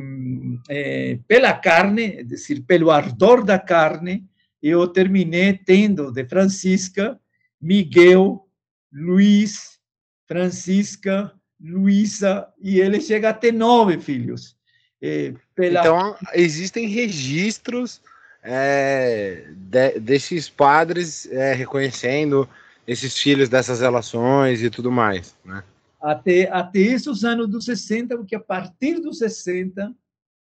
eh, pela carne, é dizer, pelo ardor da carne, eu terminei tendo de Francisca, Miguel, Luiz, Francisca, Luísa, e ele chega a ter nove filhos. Pela... Então, existem registros é, de, desses padres é, reconhecendo esses filhos dessas relações e tudo mais, né? Até, até esses anos dos 60, porque a partir dos 60,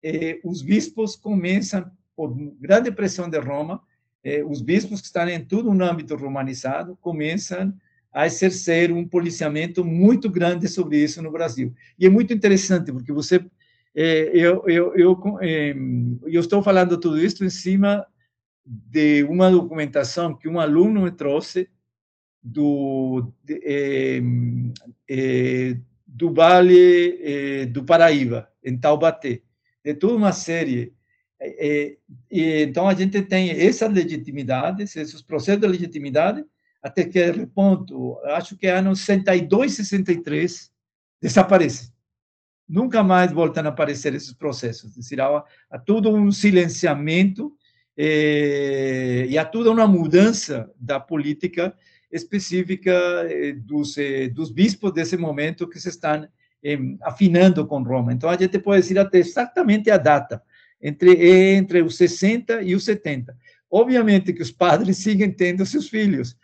eh, os bispos começam, por grande pressão de Roma, eh, os bispos que estão em todo o âmbito romanizado começam a exercer um policiamento muito grande sobre isso no Brasil. E é muito interessante, porque você é, eu, eu, eu, é, eu estou falando tudo isso em cima de uma documentação que um aluno me trouxe do, de, é, do Vale do Paraíba, em Taubaté, de toda uma série. Então, a gente tem essas legitimidades, esses processos de legitimidade, até que, ponto, acho que anos 62, 63, desaparece nunca mais voltam a aparecer esses processos. É dizer, há, há todo um silenciamento eh, e há toda uma mudança da política específica eh, dos, eh, dos bispos desse momento que se estão afinando com Roma. Então, a gente pode dizer até exatamente a data, entre, entre os 60 e os 70. Obviamente que os padres seguem tendo seus filhos,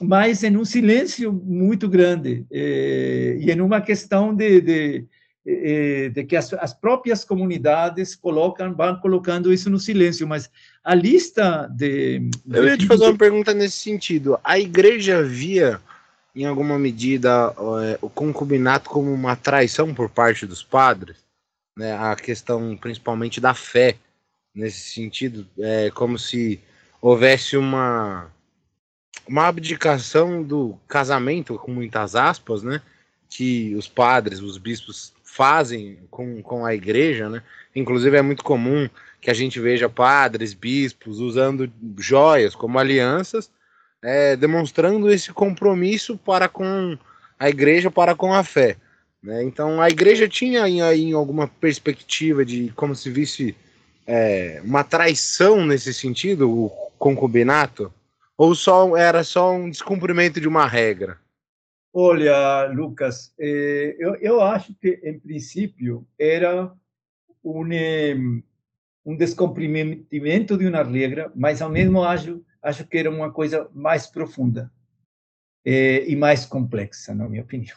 mas em um silêncio muito grande eh, e em uma questão de, de de que as, as, próprias comunidades colocam, vão colocando isso no silêncio, mas a lista de... de Eu ia te fazer uma pergunta nesse sentido. A igreja via, em alguma medida, é, o concubinato como uma traição por parte dos padres? Né? A questão principalmente da fé, nesse sentido, é como se houvesse uma, uma abdicação do casamento, com muitas aspas, né? que os padres, os bispos fazem com, com a igreja, né? Inclusive é muito comum que a gente veja padres, bispos usando joias como alianças, é, demonstrando esse compromisso para com a igreja, para com a fé. Né? Então a igreja tinha aí, alguma perspectiva de como se visse é, uma traição nesse sentido, o concubinato, ou só era só um descumprimento de uma regra? Olha, Lucas, eh, eu, eu acho que, em princípio, era um, um descumprimento de uma regra, mas, ao mesmo acho, acho que era uma coisa mais profunda eh, e mais complexa, na minha opinião.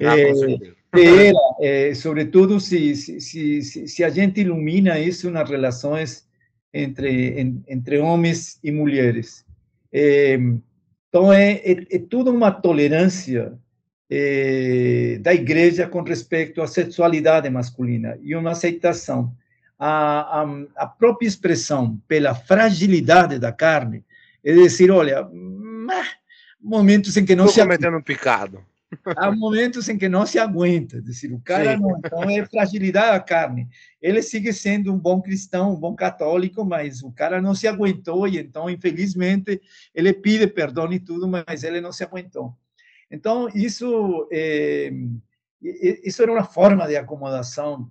Ah, era, eh, sobretudo, se, se, se, se a gente ilumina isso nas relações entre, en, entre homens e mulheres. Eh, então, é, é, é toda uma tolerância é, da igreja com respeito à sexualidade masculina e uma aceitação. A, a, a, própria expressão pela fragilidade da carne é dizer, olha, momentos em que não Estou se... cometendo um picado. Há momentos em que não se aguenta, dizer, o cara Sim. não, então é fragilidade da carne. Ele sigue sendo um bom cristão, um bom católico, mas o cara não se aguentou e então, infelizmente, ele pede perdão e tudo, mas ele não se aguentou. Então, isso é, isso era uma forma de acomodação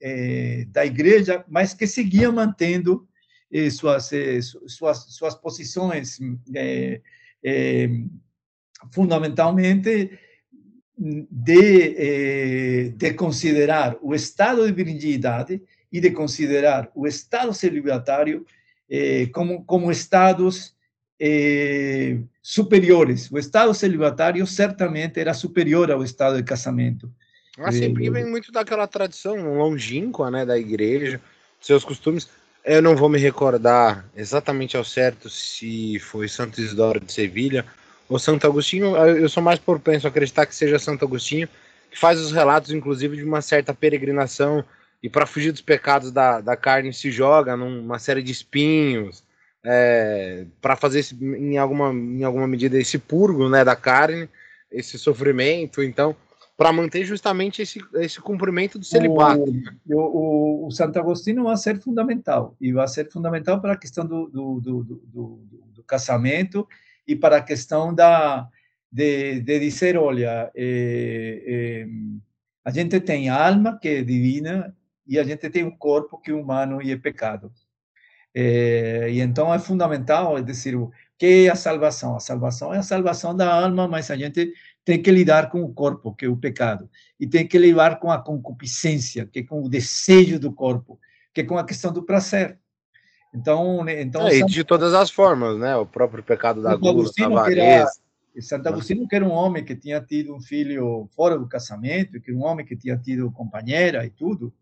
é, da igreja, mas que seguia mantendo é, suas, suas, suas posições fundamentalmente de, eh, de considerar o estado de virginidade e de considerar o estado celibatário eh, como, como estados eh, superiores. O estado celibatário certamente era superior ao estado de casamento. Ah, sim, porque vem muito daquela tradição longínqua né, da igreja, seus costumes. Eu não vou me recordar exatamente ao certo se foi Santo Isidoro de Sevilha o Santo Agostinho, eu sou mais propenso a acreditar que seja Santo Agostinho, que faz os relatos, inclusive, de uma certa peregrinação e para fugir dos pecados da, da carne se joga numa série de espinhos é, para fazer esse, em, alguma, em alguma medida esse purgo né, da carne, esse sofrimento. Então, para manter justamente esse, esse cumprimento do celibato. O, o, o, Santo Agostinho vai ser fundamental, e vai ser fundamental para a questão do, do, do, do, do casamento e para a questão da, de, de dizer, olha, é, é, a gente tem alma que é divina e a gente tem um corpo que é humano e é pecado. É, e então é fundamental, é dizer, o que é a salvação? A salvação é a salvação da alma, mas a gente tem que lidar com o corpo, que é o pecado, e tem que lidar com a concupiscência, que é com o desejo do corpo, que é com a questão do prazer. Então, né, então é, de todas as formas, né? O próprio pecado da gula, avareza. Santo Agostinho que era um homem que tinha tido um filho fora do casamento, que era um homem que tinha tido companheira e tudo,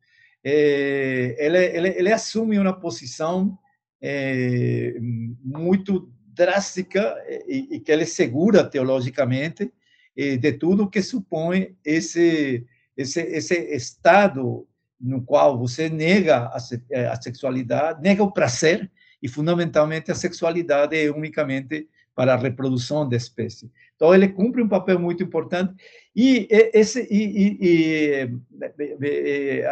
é, ele, ele, ele assume uma posição é, muito drástica e, e, que ele segura teologicamente de tudo que supõe esse, esse, esse estado no qual você nega a, eh, a sexualidade, nega o prazer, e fundamentalmente a sexualidade é unicamente para a reprodução da espécie. Então, ele cumpre um papel muito importante. E, esse, e, e, e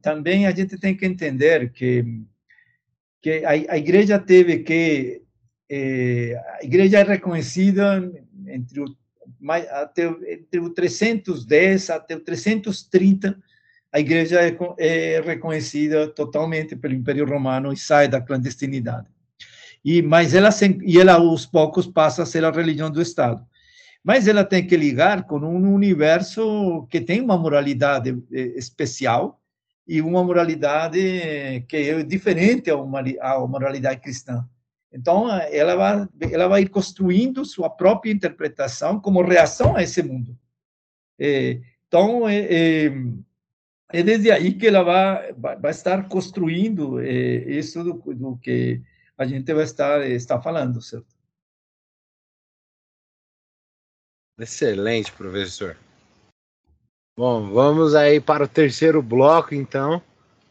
também a gente tem que entender que, que a, a igreja teve que. Eh, a igreja é reconhecida entre o mais, até entre o 310 até o 330, a igreja é, é, reconhecida totalmente pelo Império Romano e sai da clandestinidade. E mas ela e ela aos poucos passa a ser a religião do Estado. Mas ela tem que ligar com um universo que tem uma moralidade é, especial e uma moralidade que é diferente à moralidade cristã. Então, ela vai, ela vai construindo sua própria interpretação como reação a esse mundo. É, então, é, é, é, desde aí que ela vai, vai estar construindo é, isso do, do, que a gente vai estar, está falando, certo? Excelente, professor. Bom, vamos aí para o terceiro bloco, então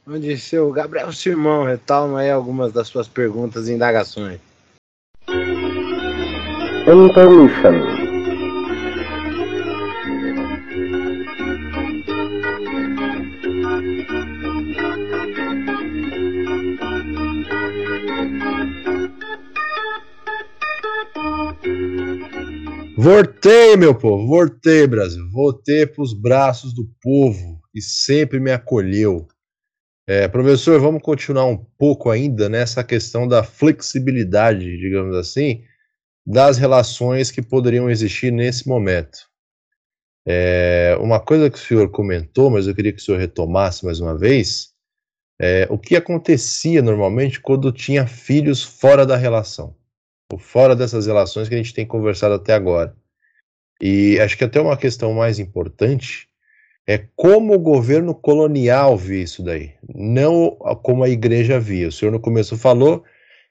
onde seu Gabriel Simão retoma aí algumas das suas perguntas e indagações. Intermission. Voltei, meu povo, voltei, Brasil. Voltei para os braços do povo que sempre me acolheu. É, professor, vamos continuar um pouco ainda nessa questão da flexibilidade, digamos assim, das relações que poderiam existir nesse momento. É, uma coisa que o senhor comentou, mas eu queria que o senhor retomasse mais uma vez, é, o que acontecia normalmente quando tinha filhos fora da relação, fora dessas relações que a gente tem conversado até agora. E acho que até uma questão mais importante é como o governo colonial via isso daí, não como a igreja via. O senhor no começo falou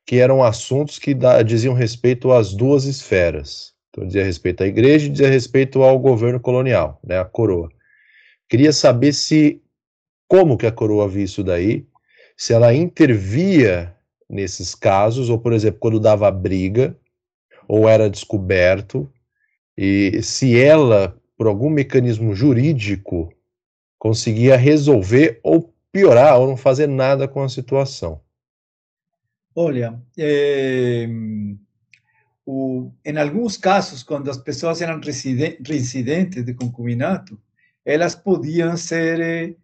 que eram assuntos que da, diziam respeito às duas esferas. Então dizia respeito à igreja e dizia respeito ao governo colonial, né, a coroa. Queria saber se como que a coroa via isso daí, se ela intervia nesses casos, ou por exemplo, quando dava briga, ou era descoberto, e se ela por algum mecanismo jurídico, conseguia resolver ou piorar ou não fazer nada com a situação. Olha, é, o, em alguns casos, quando as pessoas eram residentes de concubinato, elas podiam ser eh,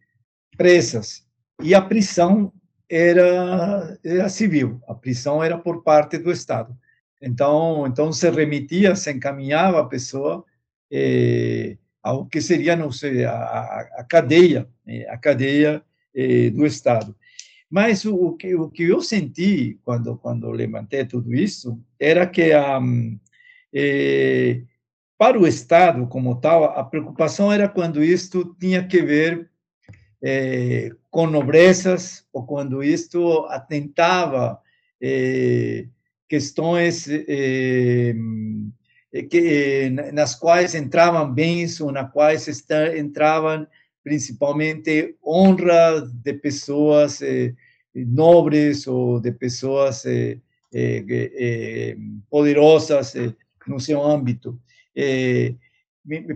presas e a prisão era, era civil, a prisão era por parte do Estado. Então, então se remitia, se encaminhava a pessoa é, ao que seria não sei, a, a cadeia, é, a cadeia é, do Estado. Mas o, o, que, o que eu senti quando, quando levantei tudo isso era que um, é, para o Estado como tal, a preocupação era quando isto tinha que ver é, com nobrezas ou quando isto atentava é, questões que, nas quais entravam bens ou nas quais entravam principalmente honra de pessoas eh, nobres ou de pessoas eh, eh, poderosas no seu âmbito.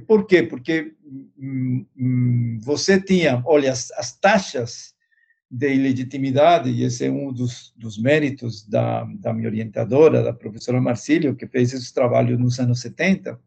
Por quê? Porque hum, você tinha, olha, as, as taxas de ilegitimidade, e esse é um dos, dos méritos da, da minha orientadora, da professora Marcílio, que fez esse trabalho nos anos 70,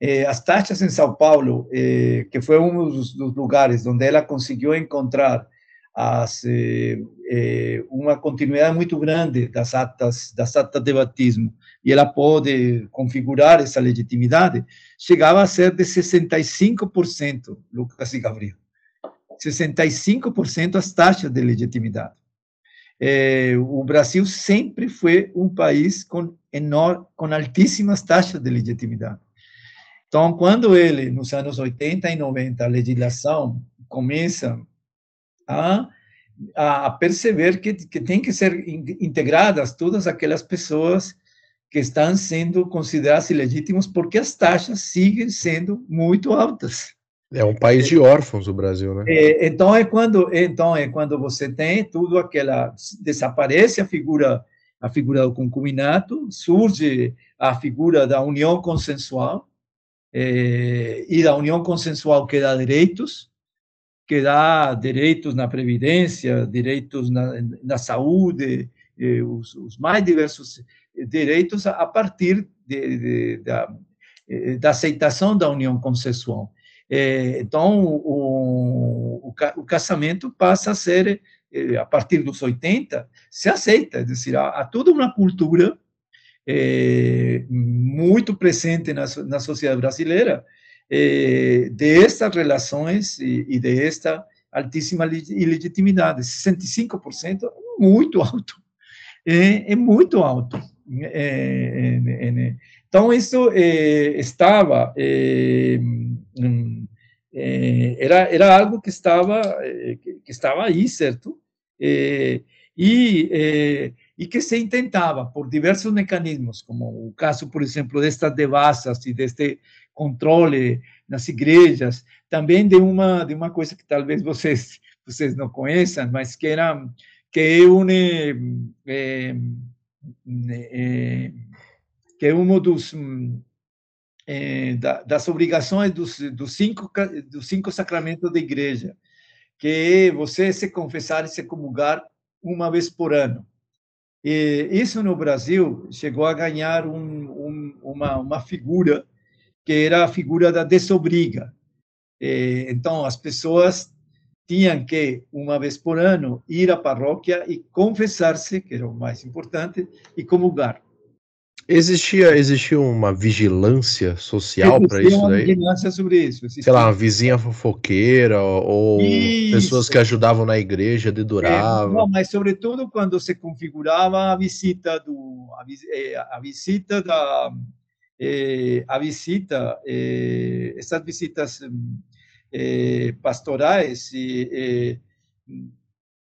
eh, as taxas em São Paulo, eh, que foi um dos, dos, lugares onde ela conseguiu encontrar as, eh, eh uma continuidade muito grande das atas, das atas de batismo, e ela pode configurar essa legitimidade, chegava a ser de 65%, Lucas e Gabriel. 65% as taxas de legitimidade. É, o Brasil sempre foi um país com, enorme, com altíssimas taxas de legitimidade. Então, quando ele, nos anos 80 e 90, a legislação começa a, a perceber que, que tem que ser integradas todas aquelas pessoas que estão sendo consideradas ilegítimas porque as taxas seguem sendo muito altas. É um país de órfãos o Brasil, né? É, então é quando então é quando você tem tudo aquela desaparece a figura a figura do concubinato, surge a figura da união consensual é, e da união consensual que dá direitos, que dá direitos na previdência, direitos na, na saúde, os, os, mais diversos direitos a partir de, de, da, da aceitação da união consensual. É, então, o, o, o, casamento passa a ser, é, a partir dos 80, se aceita, é dizer, há, há toda uma cultura é, muito presente na, na sociedade brasileira é, de estas relações e, de esta altíssima ilegitimidade. 65% é muito alto. É, é muito alto. É, é, é então, isso estava é, era era algo que estava eh, que, estava aí certo é, e e que se tentava por diversos mecanismos como o caso por exemplo destas devassas e deste controle nas igrejas também de uma de uma coisa que talvez vocês vocês não conheçam mas que era que une é, é, que é um dos é, da, das obrigações dos, dos, cinco, dos cinco sacramentos da igreja, que é você se confessar e se comungar uma vez por ano. E isso no Brasil chegou a ganhar um, um, uma, uma figura que era a figura da desobriga. E, então, as pessoas tinham que, uma vez por ano, ir à paróquia e confessar-se, que era o mais importante, e comungar. Existia, existia uma vigilância social para isso uma daí? vigilância sobre isso. Existia. Sei lá, uma vizinha fofoqueira ou isso. pessoas que ajudavam na igreja, deduravam. É, não, mas sobretudo quando se configurava a visita do a, é, a visita da é, a visita é, essas visitas é, pastorais e,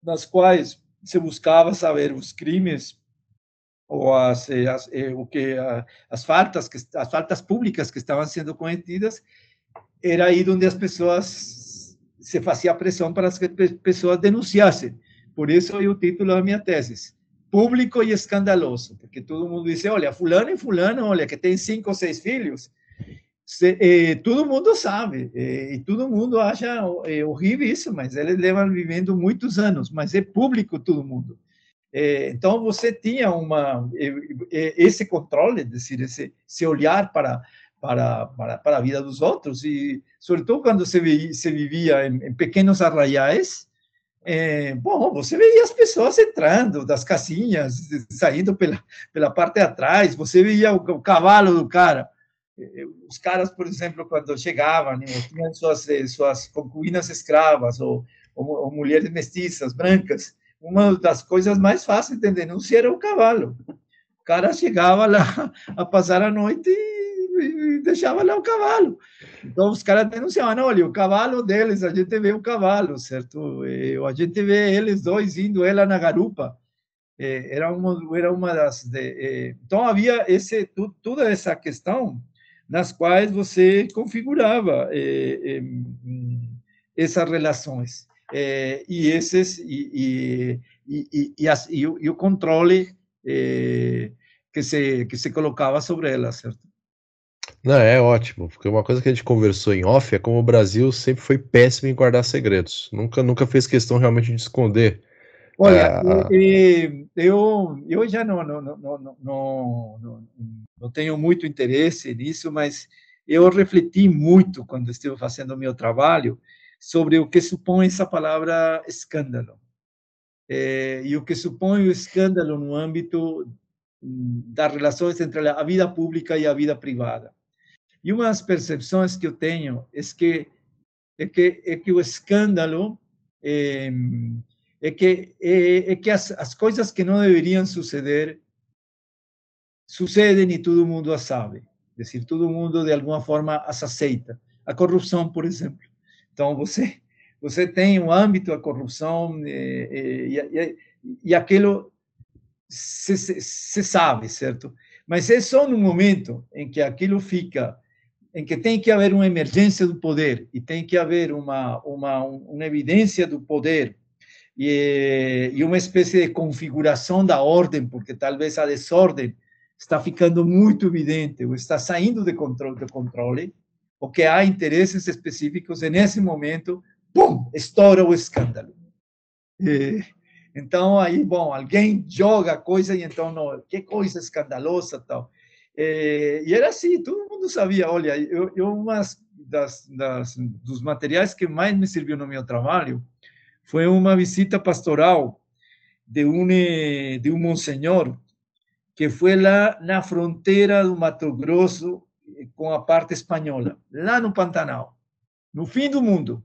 nas quais se buscava saber os crimes ou as, eh, eh, o que as faltas que as faltas públicas que estavam sendo cometidas era aí onde as pessoas se fazia pressão para que as pessoas denunciassem. Por isso é o título da minha tese, público e escandaloso, porque todo mundo diz, olha, fulano e fulano, olha, que tem cinco ou seis filhos, se, eh, todo mundo sabe, eh, e todo mundo acha eh, horrível isso, mas eles levam vivendo muitos anos, mas é público todo mundo. É, então, você tinha uma, esse controle, decir, esse, esse olhar para, para, para, para a vida dos outros, e, sobretudo, quando se, vivia, se vivia em, em pequenos arraiais, é, bom, você veia as pessoas entrando das casinhas, saindo pela, pela parte de atrás, você via o, o cavalo do cara. Os caras, por exemplo, quando chegavam, né, tinham suas, suas concubinas escravas ou, ou, ou mulheres mestiças, brancas, uma das coisas mais fáceis de denunciar era o cavalo. O cara chegava lá a passar a noite e, deixava lá o cavalo. Então os caras denunciavam, olha, o cavalo deles, a gente vê o cavalo, certo? E, a gente vê eles dois indo ela na garupa. era uma era uma das de, então havia esse toda essa questão nas quais você configurava essas relações e esses e, e, e, e, as, e, o, e o controle que se que se colocava sobre elas, certo? Não, é ótimo, porque uma coisa que a gente conversou em off é como o Brasil sempre foi péssimo em guardar segredos. Nunca, nunca fez questão realmente de esconder. Olha, ah, eu, eu já não, não, não, não, não, não tenho muito interesse nisso, mas eu refleti muito quando estive fazendo o meu trabalho sobre o que supõe essa palavra escândalo. É, e o que supõe o escândalo no âmbito das relações entre a vida pública e a vida privada. E uma das percepções que eu tenho é que é que, é que o escândalo é, é que, é, é que as, as coisas que não deveriam suceder sucedem e todo mundo as sabe. É decir, todo mundo de alguma forma as aceita. A corrupção, por exemplo. Então, você você tem um âmbito da corrupção e, e, e, e aquilo se, se, se, sabe, certo? Mas é só no momento em que aquilo fica, em que tem que haver uma emergência do poder e tem que haver uma, uma, uma evidência do poder e, e uma espécie de configuração da ordem, porque talvez a desordem está ficando muito evidente ou está saindo de controle, de controle, ou que há interesses específicos, e nesse momento, pum, estoura o escândalo. E, então, aí, bom, alguém joga coisa e então, não, que coisa escandalosa tal. E, e era assim, todo mundo sabia. Olha, eu, eu umas das, das, dos materiais que mais me serviu no meu trabalho foi uma visita pastoral de um, de um monsenhor que foi lá na fronteira do Mato Grosso com a parte espanhola, lá no Pantanal, no fim do mundo.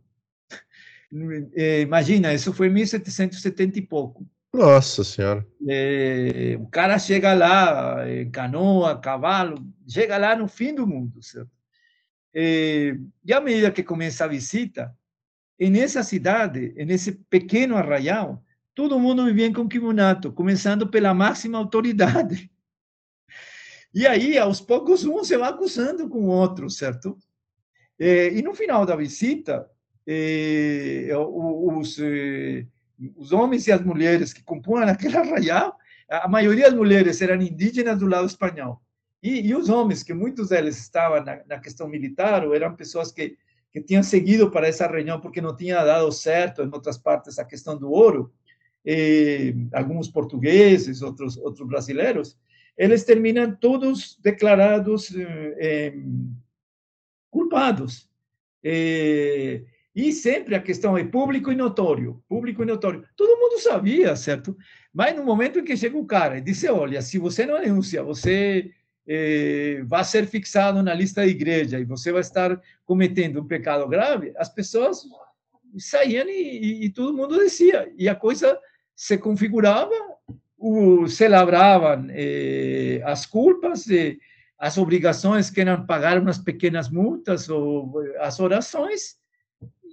Eh, imagina, isso foi em 1770 e pouco. Nossa Senhora. É, o cara chega lá, em canoa, cavalo, chega lá no fim do mundo, certo? É, e à medida que começa a visita, nessa cidade, nesse pequeno arraial, todo mundo vivia com kimonato, começando pela máxima autoridade. E aí, aos poucos, um se vai acusando com o outro, certo? E no final da visita, os, os homens e as mulheres que compunham aquele arraial, a maioria das mulheres eram indígenas do lado espanhol. E, e os homens, que muitos deles estavam na, na questão militar, ou eram pessoas que, que tinham seguido para essa reunião porque não tinha dado certo em outras partes a questão do ouro, alguns portugueses, outros, outros brasileiros, eles terminam todos declarados eh, culpados. Eh, e sempre a questão é público e notório, público e notório. Todo mundo sabia, certo? Mas no momento em que chega o cara e diz, olha, se você não denuncia, você eh, vai ser fixado na lista da igreja e você vai estar cometendo um pecado grave, as pessoas saíam e, e, e todo mundo descia. E a coisa se configurava, o, se labravam eh, as culpas, eh, as obrigações que eram pagar umas pequenas multas ou as orações,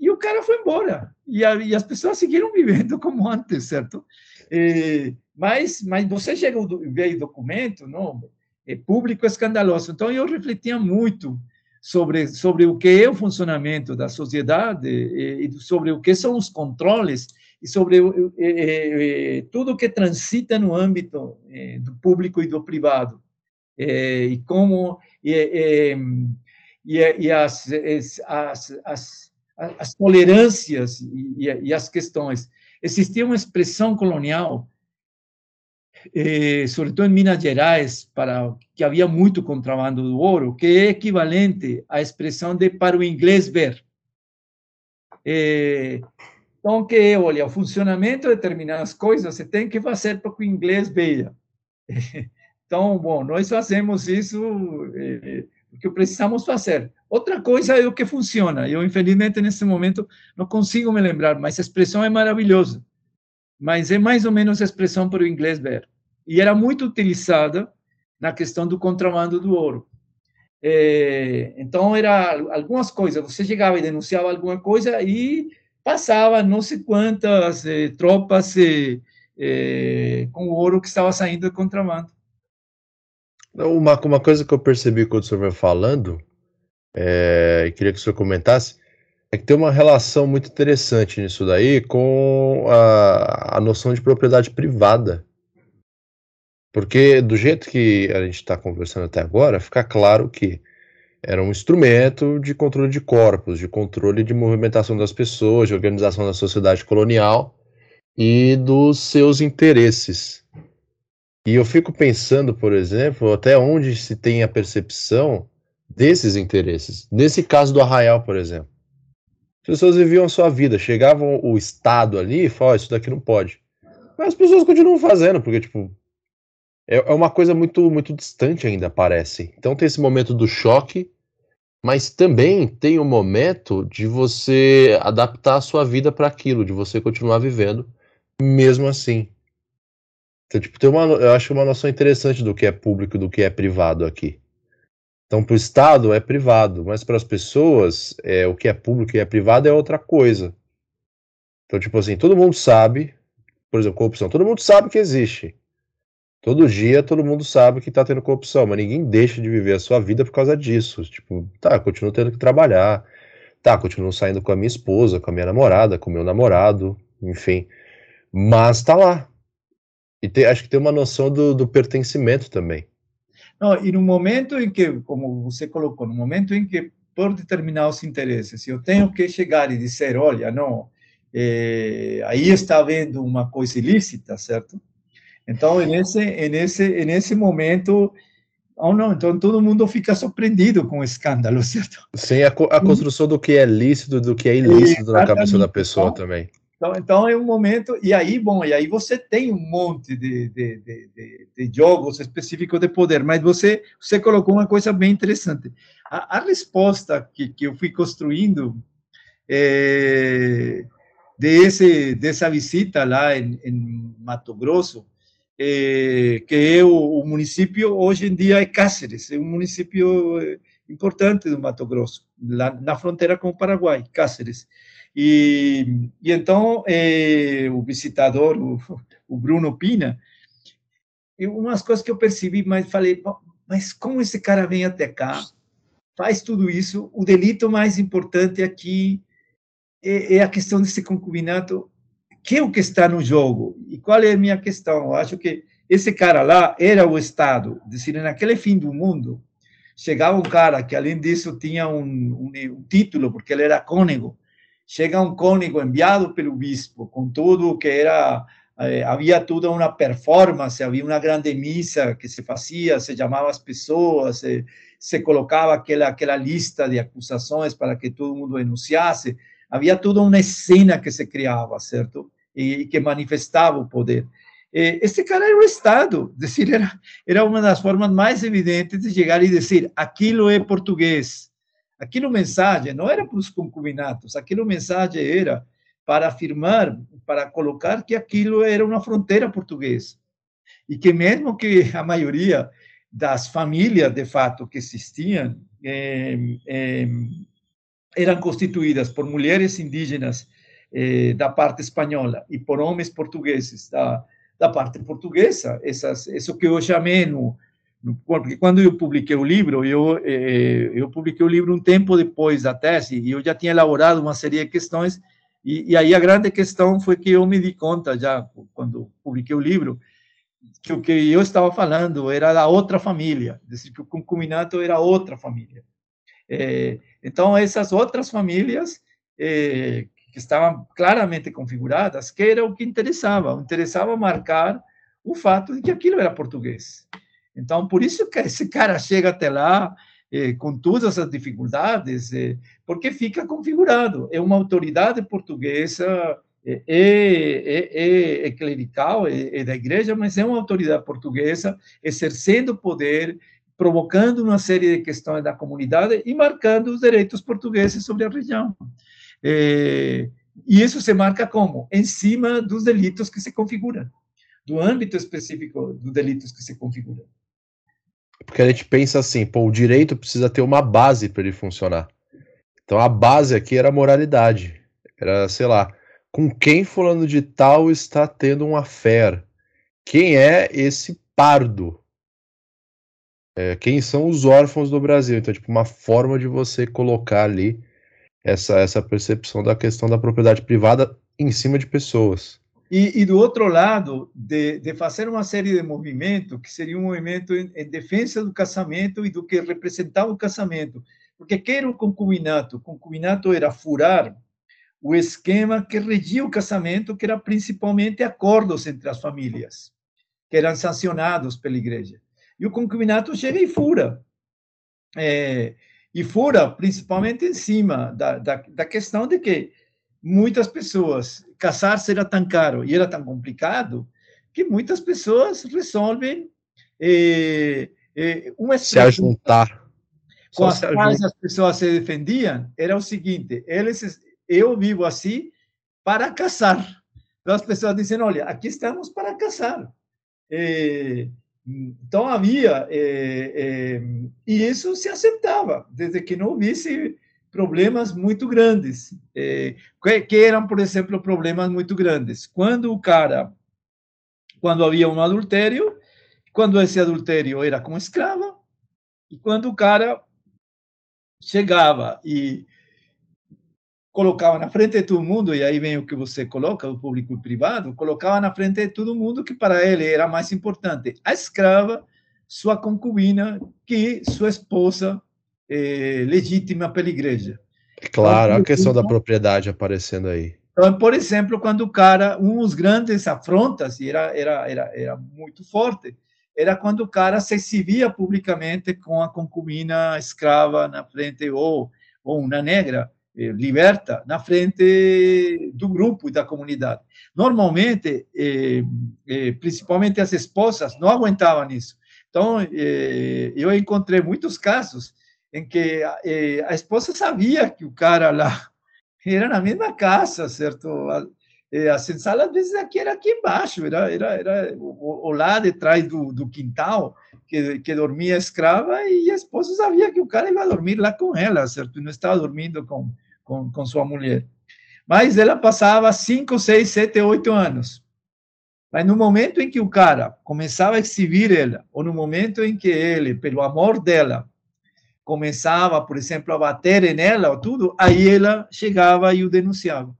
e o cara foi embora. E, a, e as pessoas seguiram vivendo como antes, certo? E, mas, mas você chega a ver documento, não? É público escandaloso. Então, eu refletia muito sobre, sobre o que é o funcionamento da sociedade e, e sobre o que são os controles e sobre eh, tudo que transita no âmbito eh, do público e do privado. Eh, e como e, e, as, as, as as tolerâncias e, e, as questões. Existia uma expressão colonial, eh, sobretudo em Minas Gerais, para que havia muito contrabando do ouro, que é equivalente à expressão de para o inglês ver. Eh, então, que olha, o funcionamento de determinadas coisas você tem que fazer para que o inglês veja. Então, bom, nós fazemos isso eh, porque precisamos fazer. Outra coisa é o que funciona. Eu, infelizmente, nesse momento, não consigo me lembrar, mas a expressão é maravilhosa. Mas é mais ou menos a expressão para o inglês ver. E era muito utilizada na questão do contrabando do ouro. É, então, era algumas coisas. Você chegava e denunciava alguma coisa e passava não sei quantas eh, tropas eh, com o ouro que estava saindo de contrabando. Uma, uma coisa que eu percebi quando o senhor vai falando é, e queria que o senhor comentasse, é que tem uma relação muito interessante nisso daí com a, a noção de propriedade privada. Porque do jeito que a gente está conversando até agora, fica claro que Era um instrumento de controle de corpos, de controle de movimentação das pessoas, de organização da sociedade colonial e dos seus interesses. E eu fico pensando, por exemplo, até onde se tem a percepção desses interesses. Nesse caso do Arraial, por exemplo. As pessoas viviam a sua vida, chegavam o Estado ali e falavam, isso daqui não pode. Mas as pessoas continuam fazendo, porque, tipo, é, é uma coisa muito, muito distante ainda, parece. Então tem esse momento do choque, mas também tem o momento de você adaptar a sua vida para aquilo, de você continuar vivendo mesmo assim. Então, tipo, tem uma, eu acho uma noção interessante do que é público e do que é privado aqui. Então, para o Estado é privado, mas para as pessoas, é, o que é público e é privado é outra coisa. Então, tipo assim, todo mundo sabe, por exemplo, corrupção, todo mundo sabe que existe. Todo dia todo mundo sabe que está tendo corrupção, mas ninguém deixa de viver a sua vida por causa disso. Tipo, tá, continuo tendo que trabalhar, tá, continuo saindo com a minha esposa, com a minha namorada, com o meu namorado, enfim. Mas tá lá. E tem, acho que tem uma noção do, do pertencimento também. Não, e no momento em que, como você colocou, no momento em que, por determinados interesses, eu tenho que chegar e dizer, olha, não, é, aí está havendo uma coisa ilícita, certo? Então, nesse, nesse, nesse momento, ou não, então todo mundo fica surpreendido com o escândalo, certo? Sim, a, a construção do que é lícito, do que é ilícito na cabeça da pessoa então, também. Então, então, é um momento, e aí, bom, e aí você tem um monte de, de, de, de, jogos específicos de poder, mas você, você colocou uma coisa bem interessante. A, a resposta que, que eu fui construindo é, desse, dessa visita lá em, em Mato Grosso, é, que é o, o, município, hoje em dia é Cáceres, é um município eh, importante do Mato Grosso, lá na fronteira com o Paraguai, Cáceres. E, e então, é, o visitador, o, o, Bruno Pina, e umas coisas que eu percebi, mas falei, mas como esse cara vem até cá, faz tudo isso, o delito mais importante aqui é, é a questão desse concubinato, que é o que está no jogo. E qual é a minha questão? Eu acho que esse cara lá era o Estado, decir, naquele fim do mundo, chegava um cara que, além disso, tinha um, um, um título, porque ele era cônego, chega um cônego enviado pelo bispo, com tudo que era, eh, havia toda uma performance, havia uma grande missa que se fazia, se chamava as pessoas, se, se colocava aquela, aquela lista de acusações para que todo mundo denunciasse, havia toda uma cena que se criava, certo? E, e que manifestava o poder. E, esse cara era o Estado, decir, era, era uma das formas mais evidentes de chegar e dizer, aquilo é português, Aquilo mensagem não era para os concubinatos, aquilo mensagem era para afirmar, para colocar que aquilo era uma fronteira portuguesa. E que mesmo que a maioria das famílias, de fato, que existiam, eram constituídas por mulheres indígenas eh, da parte espanhola e por homens portugueses da, da parte portuguesa, essas, isso que eu chamei no, porque quando eu publiquei o livro, eu, eh, eu publiquei o livro um tempo depois da tese, e eu já tinha elaborado uma série de questões, e, e aí a grande questão foi que eu me di conta, já quando publiquei o livro, que o que eu estava falando era da outra família, dizer, que o concubinato era outra família. Eh, então, essas outras famílias eh, que estavam claramente configuradas, que era o que interessava, interessava marcar o fato de que aquilo era português. Então, por isso que esse cara chega até lá eh, com todas as dificuldades, eh, porque fica configurado. É uma autoridade portuguesa, é, é, é, clerical, é, da igreja, mas é uma autoridade portuguesa exercendo poder, provocando uma série de questões da comunidade e marcando os direitos portugueses sobre a região. e isso se marca como? Em cima dos delitos que se configuram, do âmbito específico dos delitos que se configuram. Porque a gente pensa assim, pô, o direito precisa ter uma base para ele funcionar. Então a base aqui era a moralidade. Era, sei lá, com quem fulano de tal está tendo uma fé? Quem é esse pardo? É, quem são os órfãos do Brasil? Então, tipo, uma forma de você colocar ali essa, essa percepção da questão da propriedade privada em cima de pessoas. E, e, do outro lado, de, de, fazer uma série de movimentos, que seria um movimento em, em, defesa do casamento e do que representava o casamento. Porque que era o concubinato? O concubinato era furar o esquema que regia o casamento, que era principalmente acordos entre as famílias, que eram sancionados pela igreja. E o concubinato chega e fura. É, e fura principalmente em cima da, da, da questão de que muitas pessoas, casar-se era tão caro e era tão complicado, que muitas pessoas resolvem é, é, uma se ajuntar. Com as quais as pessoas se defendiam, era o seguinte: eles, eu vivo assim para casar. Então as pessoas dizem: olha, aqui estamos para casar. É, então havia, é, é, e isso se aceitava, desde que não houvesse problemas muito grandes, é, que eram, por exemplo, problemas muito grandes. Quando o cara, quando havia um adultério, quando esse adultério era com escrava, e quando o cara chegava e colocava na frente de todo mundo, e aí vem o que você coloca, o público e privado, colocava na frente de todo mundo que para ele era mais importante a escrava, sua concubina, que sua esposa eh, legítima pela igreja. Claro, então, a questão da propriedade aparecendo aí. Então, por exemplo, quando o cara, um dos grandes afrontas, e era, era, era, era muito forte, era quando o cara se exibia publicamente com a concubina escrava na frente, ou, ou uma negra, eh, liberta na frente do grupo e da comunidade. Normalmente, eh, eh, principalmente as esposas, não aguentavam isso. Então, eu encontrei muitos casos em que a esposa sabia que o cara lá era na mesma casa, certo? A, a senzala, às vezes, aqui era aqui embaixo, era, era, era o, o lá de trás do, do quintal, que, que dormia escrava, e a esposa sabia que o cara ia dormir lá com ela, certo? E não estava dormindo com, com, com sua mulher. Mas ela passava 5, 6, 7, 8 anos. Mas no momento em que o cara começava a exibir ela, ou no momento em que ele, pelo amor dela, começava, por exemplo, a bater nela ou tudo, aí ela chegava e o denunciava.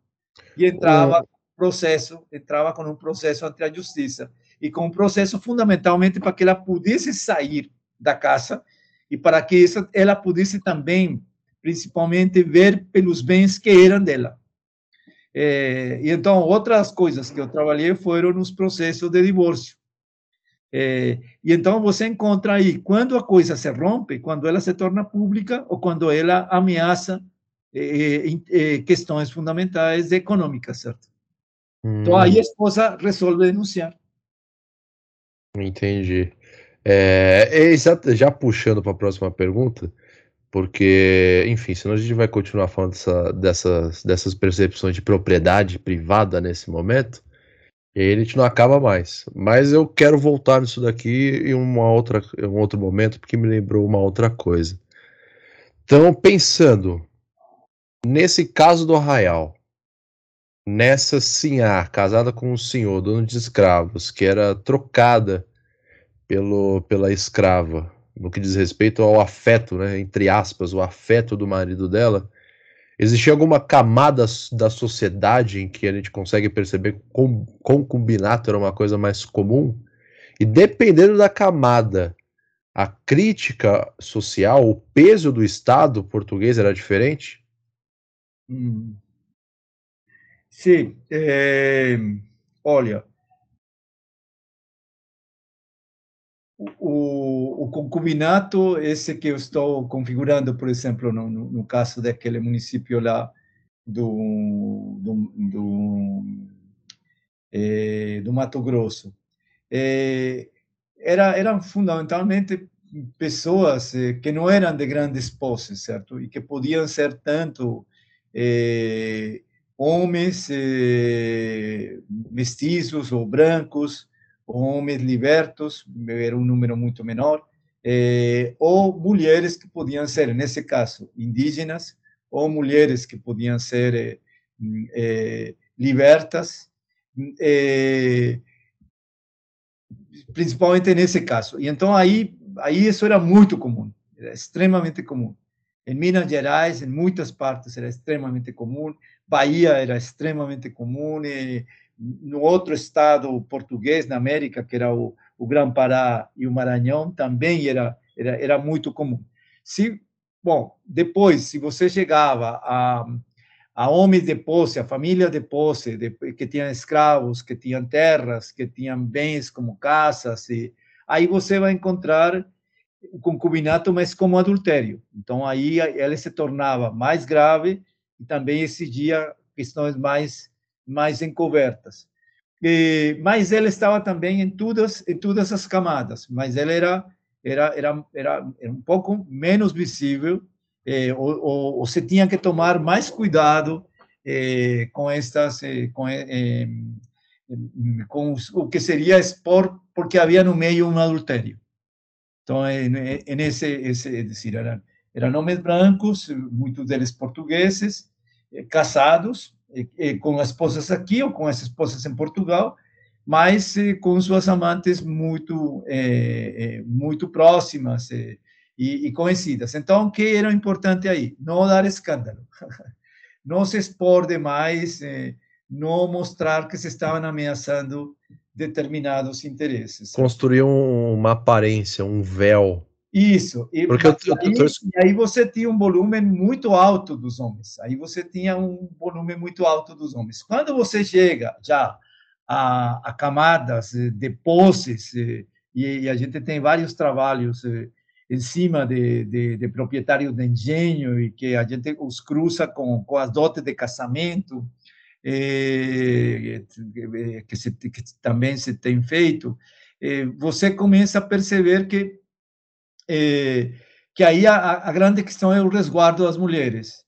E entrava processo, entrava com um processo ante a justiça. E com um processo fundamentalmente para que ela pudesse sair da casa e para que ela pudesse também principalmente ver pelos bens que eram dela. É, e então, outras coisas que eu trabalhei foram nos processos de divórcio. É, e então você encontra aí, quando a coisa se rompe, quando ela se torna pública ou quando ela ameaça é, é, questões fundamentais econômicas, certo? Hum. Então aí a esposa resolve denunciar. Entendi. É, é já puxando para a próxima pergunta, porque, enfim, senão a gente vai continuar falando dessa, dessas, dessas percepções de propriedade privada nesse momento, e aí a gente não acaba mais. Mas eu quero voltar nisso daqui em uma outra, em um outro momento, porque me lembrou uma outra coisa. Então, pensando nesse caso do Arraial, nessa sinhá casada com um senhor, dono de escravos, que era trocada pelo, pela escrava no que diz respeito ao afeto, né, entre aspas, o afeto do marido dela, existia alguma camada da sociedade em que a gente consegue perceber que concubinato era uma coisa mais comum? E dependendo da camada, a crítica social, o peso do Estado português era diferente? Hum. Sim. É... Olha, o, o, concubinato, esse que eu estou configurando, por exemplo, no, no, caso daquele município lá do, do, do, é, do Mato Grosso, é, era, eram fundamentalmente pessoas é, que não eram de grandes posses, certo? E que podiam ser tanto homens mestiços ou brancos, homens libertos, era um número muito menor, eh, ou mulheres que podiam ser, nesse caso, indígenas, ou mulheres que podiam ser eh, eh, libertas, eh, principalmente nesse caso. E então aí, aí isso era muito comum, era extremamente comum. Em Minas Gerais, em muitas partes era extremamente comum, Bahia era extremamente comum, no outro estado português na América, que era o, o Grã-Pará e o Maranhão, também era, era, era muito comum. Se, bom, depois, se você chegava a, a homens de posse, a família de posse, de, que tinham escravos, que tinham terras, que tinham bens como casas, e, aí você vai encontrar o concubinato, mas como adultério. Então, aí ele se tornava mais grave e também exigia questões mais mais encobertas. E, mas ele estava também em todas em todas as camadas, mas ele era era era, era, era um pouco menos visível, eh, ou, ou, ou, tinha que tomar mais cuidado eh, com estas eh, com, eh, com o que seria expor, porque havia no meio um adultério. Então, nesse, esse, é decir, eram, eram homens brancos, muitos deles portugueses, eh, casados, com esposas aqui ou com as esposas em Portugal, mas eh, com suas amantes muito eh, muito próximas e, e, conhecidas. Então, o que era importante aí? Não dar escândalo, não se expor demais, não mostrar que se estavam ameaçando determinados interesses. Construir uma aparência, um véu isso. E, Porque eu, eu, aí, eu... e aí você tinha um volume muito alto dos homens. Aí você tinha um volume muito alto dos homens. Quando você chega já a, a camadas de posses, e, e, a gente tem vários trabalhos eh, em cima de, de, de proprietários de engenho e que a gente os cruza com, com as dotes de casamento, eh, que, se, que também se tem feito, eh, você começa a perceber que é, que aí a, a, grande questão é o resguardo das mulheres.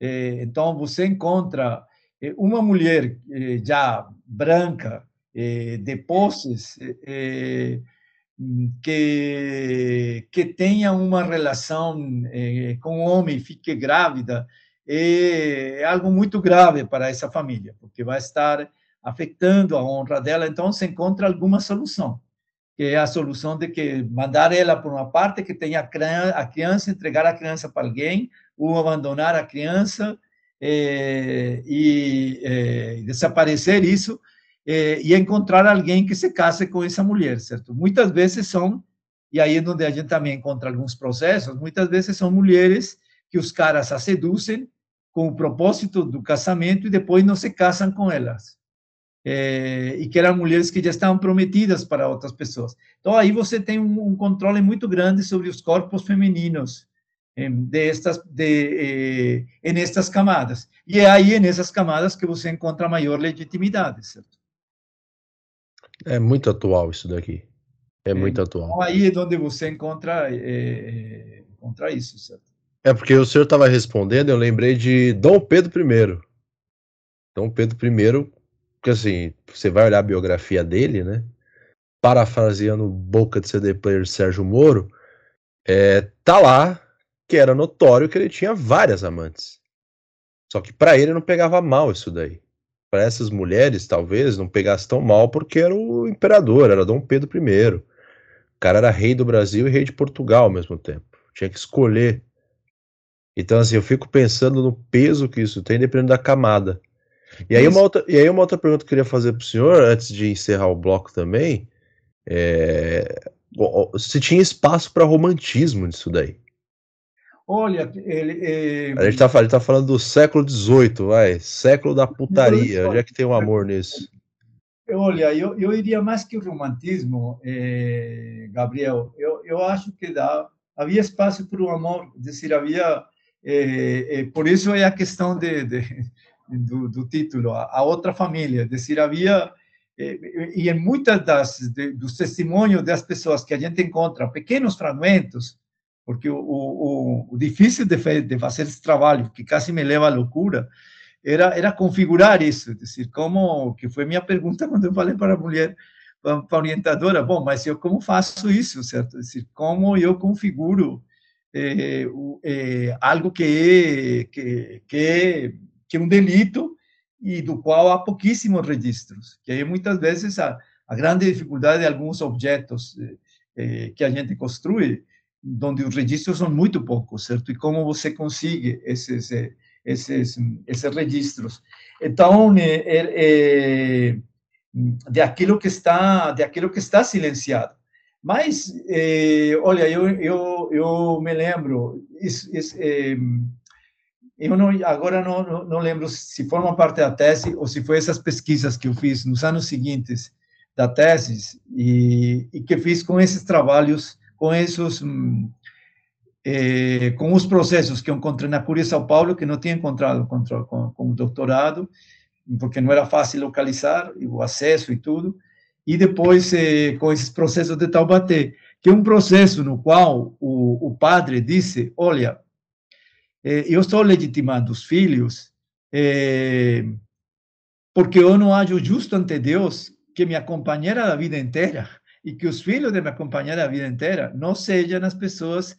É, então, você encontra é, uma mulher já branca, de posses, que, que tenha uma relação com um homem fique grávida, é algo muito grave para essa família, porque vai estar afetando a honra dela, então se encontra alguma solução que é a solução de que mandar ela para uma parte que tenha a criança, entregar a criança para alguém, ou abandonar a criança eh, e eh, desaparecer isso eh, e encontrar alguém que se case com essa mulher, certo? Muitas vezes são, e aí é onde a gente também encontra alguns processos, muitas vezes são mulheres que os caras a seduzem com o propósito do casamento e depois não se casam com elas é, e que eram mulheres que já estavam prometidas para outras pessoas. Então, aí você tem um, um controle muito grande sobre os corpos femininos destas, de, eh, nestas camadas. E é aí, nessas camadas, que você encontra maior legitimidade, certo? É muito atual isso daqui. É, é muito atual. Então, aí é onde você encontra, é, encontra isso, certo? É porque o senhor estava respondendo, eu lembrei de Dom Pedro I. Dom Pedro I porque assim, você vai olhar a biografia dele, né? Parafraseando boca de CD player Sérgio Moro, é, tá lá que era notório que ele tinha várias amantes. Só que para ele não pegava mal isso daí. Para essas mulheres, talvez, não pegasse tão mal porque era o imperador, era Dom Pedro I. O cara era rei do Brasil e rei de Portugal ao mesmo tempo. Tinha que escolher. Então, assim, eu fico pensando no peso que isso tem, dependendo da camada. E aí, uma outra, e aí uma outra pergunta que eu queria fazer para o senhor, antes de encerrar o bloco também, é, se tinha espaço para romantismo nisso daí. Olha, ele, é... a gente está tá falando do século XVIII, vai, século da putaria, onde é que tem um amor nisso? Olha, eu, eu iria mais que o romantismo, eh, Gabriel. Eu, eu acho que dá, havia espaço para o amor, dizer, havia. Eh, por isso é a questão de, de do, do título, a, a, outra família, decir, havia eh, e em muitas das de, dos testemunhos das pessoas que a gente encontra pequenos fragmentos, porque o, o, o difícil de, de, fazer esse trabalho, que quase me leva à loucura, era era configurar isso, decir, como que foi minha pergunta quando eu falei para a mulher para a orientadora, bom, mas eu como faço isso, certo? Decir, como eu configuro eh, eh, algo que é, que, que é que é um delito e do qual há pouquíssimos registros, que aí muitas vezes a, a grande dificuldade de alguns objetos eh, eh, que a gente construi, onde os registros são muito poucos, certo? E como você consegue esses eh, esses esses registros? Então, é, é, de aquilo que está de aquilo que está silenciado. Mas, eh, olha, eu, eu, eu me lembro, isso, isso, eh, eu não, agora não, não, não, lembro se forma parte da tese ou se foi essas pesquisas que eu fiz nos anos seguintes da tese e, e que fiz com esses trabalhos, com esses, eh, com os processos que eu encontrei na Curia São Paulo, que não tinha encontrado com, com, com o doutorado, porque não era fácil localizar o acesso e tudo, e depois eh, com esses processos de Taubaté, que é um processo no qual o, o padre disse, olha, eu estou legitimando os filhos eh, porque eu não acho justo ante Deus que minha companheira da vida inteira e que os filhos de minha companheira da vida inteira não sejam as pessoas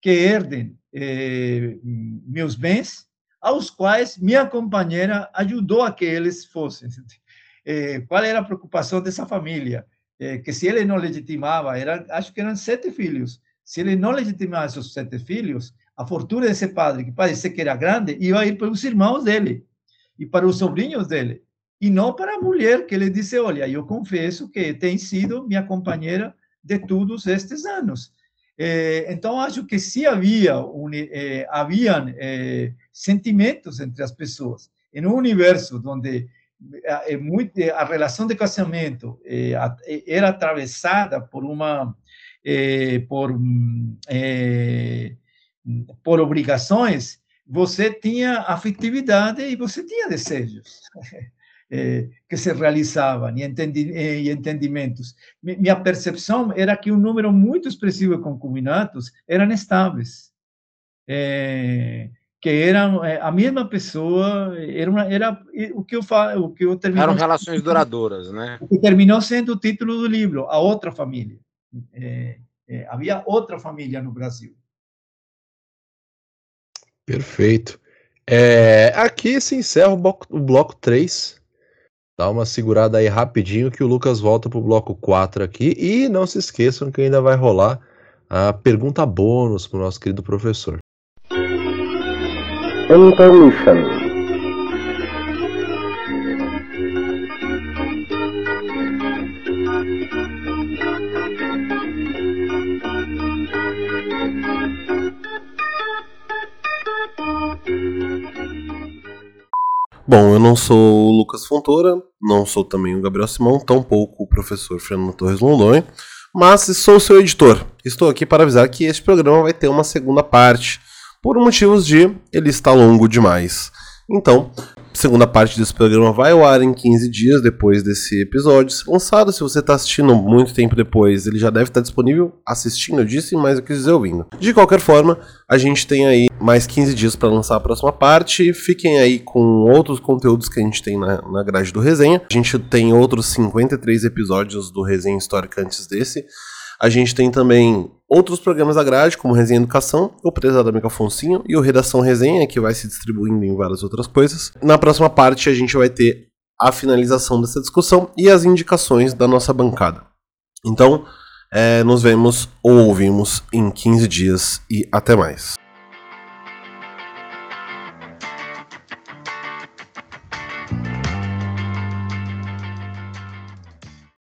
que herdem eh, meus bens, aos quais minha companheira ajudou a que eles fossem. Eh, qual era a preocupação dessa família? Eh, que se ele não legitimava, era, acho que eram sete filhos, se ele não legitimava esses sete filhos, a fortuna desse padre, que parecia que era grande, ia ir para os irmãos dele e para os sobrinhos dele, e não para a mulher, que ele disse: Olha, eu confesso que tem sido minha companheira de todos estes anos. Eh, então, acho que se havia, eh, haviam eh, sentimentos entre as pessoas, em um universo onde a relação de casamento era atravessada por uma por por obrigações, você tinha afetividade e você tinha desejos eh, que se realizavam e, entendi, eh, e entendimentos. Minha percepção era que um número muito expressivo de concubinatos eram estáveis, eh, que eram a mesma pessoa, era, uma, era o que eu falo, o que eu terminou. Eram relações duradouras, né? O que terminou sendo o título do livro, a outra família. havia outra família no Brasil. Perfeito. É, aqui se encerra o bloco, o bloco 3. Dá uma segurada aí rapidinho que o Lucas volta pro bloco 4 aqui. E não se esqueçam que ainda vai rolar a pergunta bônus pro nosso querido professor. Intermission. Bom, eu não sou o Lucas Fontoura, não sou também o Gabriel Simão, tampouco o professor Fernando Torres Londonha, mas sou seu editor. Estou aqui para avisar que este programa vai ter uma segunda parte, por motivos de ele está longo demais. Então, segunda parte desse programa vai ao ar em 15 dias depois desse episódio lançado. Se você está assistindo muito tempo depois, ele já deve estar disponível assistindo, eu disse, mas eu quis dizer ouvindo. De qualquer forma, a gente tem aí mais 15 dias para lançar a próxima parte. Fiquem aí com outros conteúdos que a gente tem na, na grade do resenha. A gente tem outros 53 episódios do resenha histórica antes desse. A gente tem também outros programas da grade, como Resenha Educação, o Prezado Amigo Afonsinho e o Redação Resenha, que vai se distribuindo em várias outras coisas. Na próxima parte, a gente vai ter a finalização dessa discussão e as indicações da nossa bancada. Então, é, nos vemos ou ouvimos em 15 dias e até mais.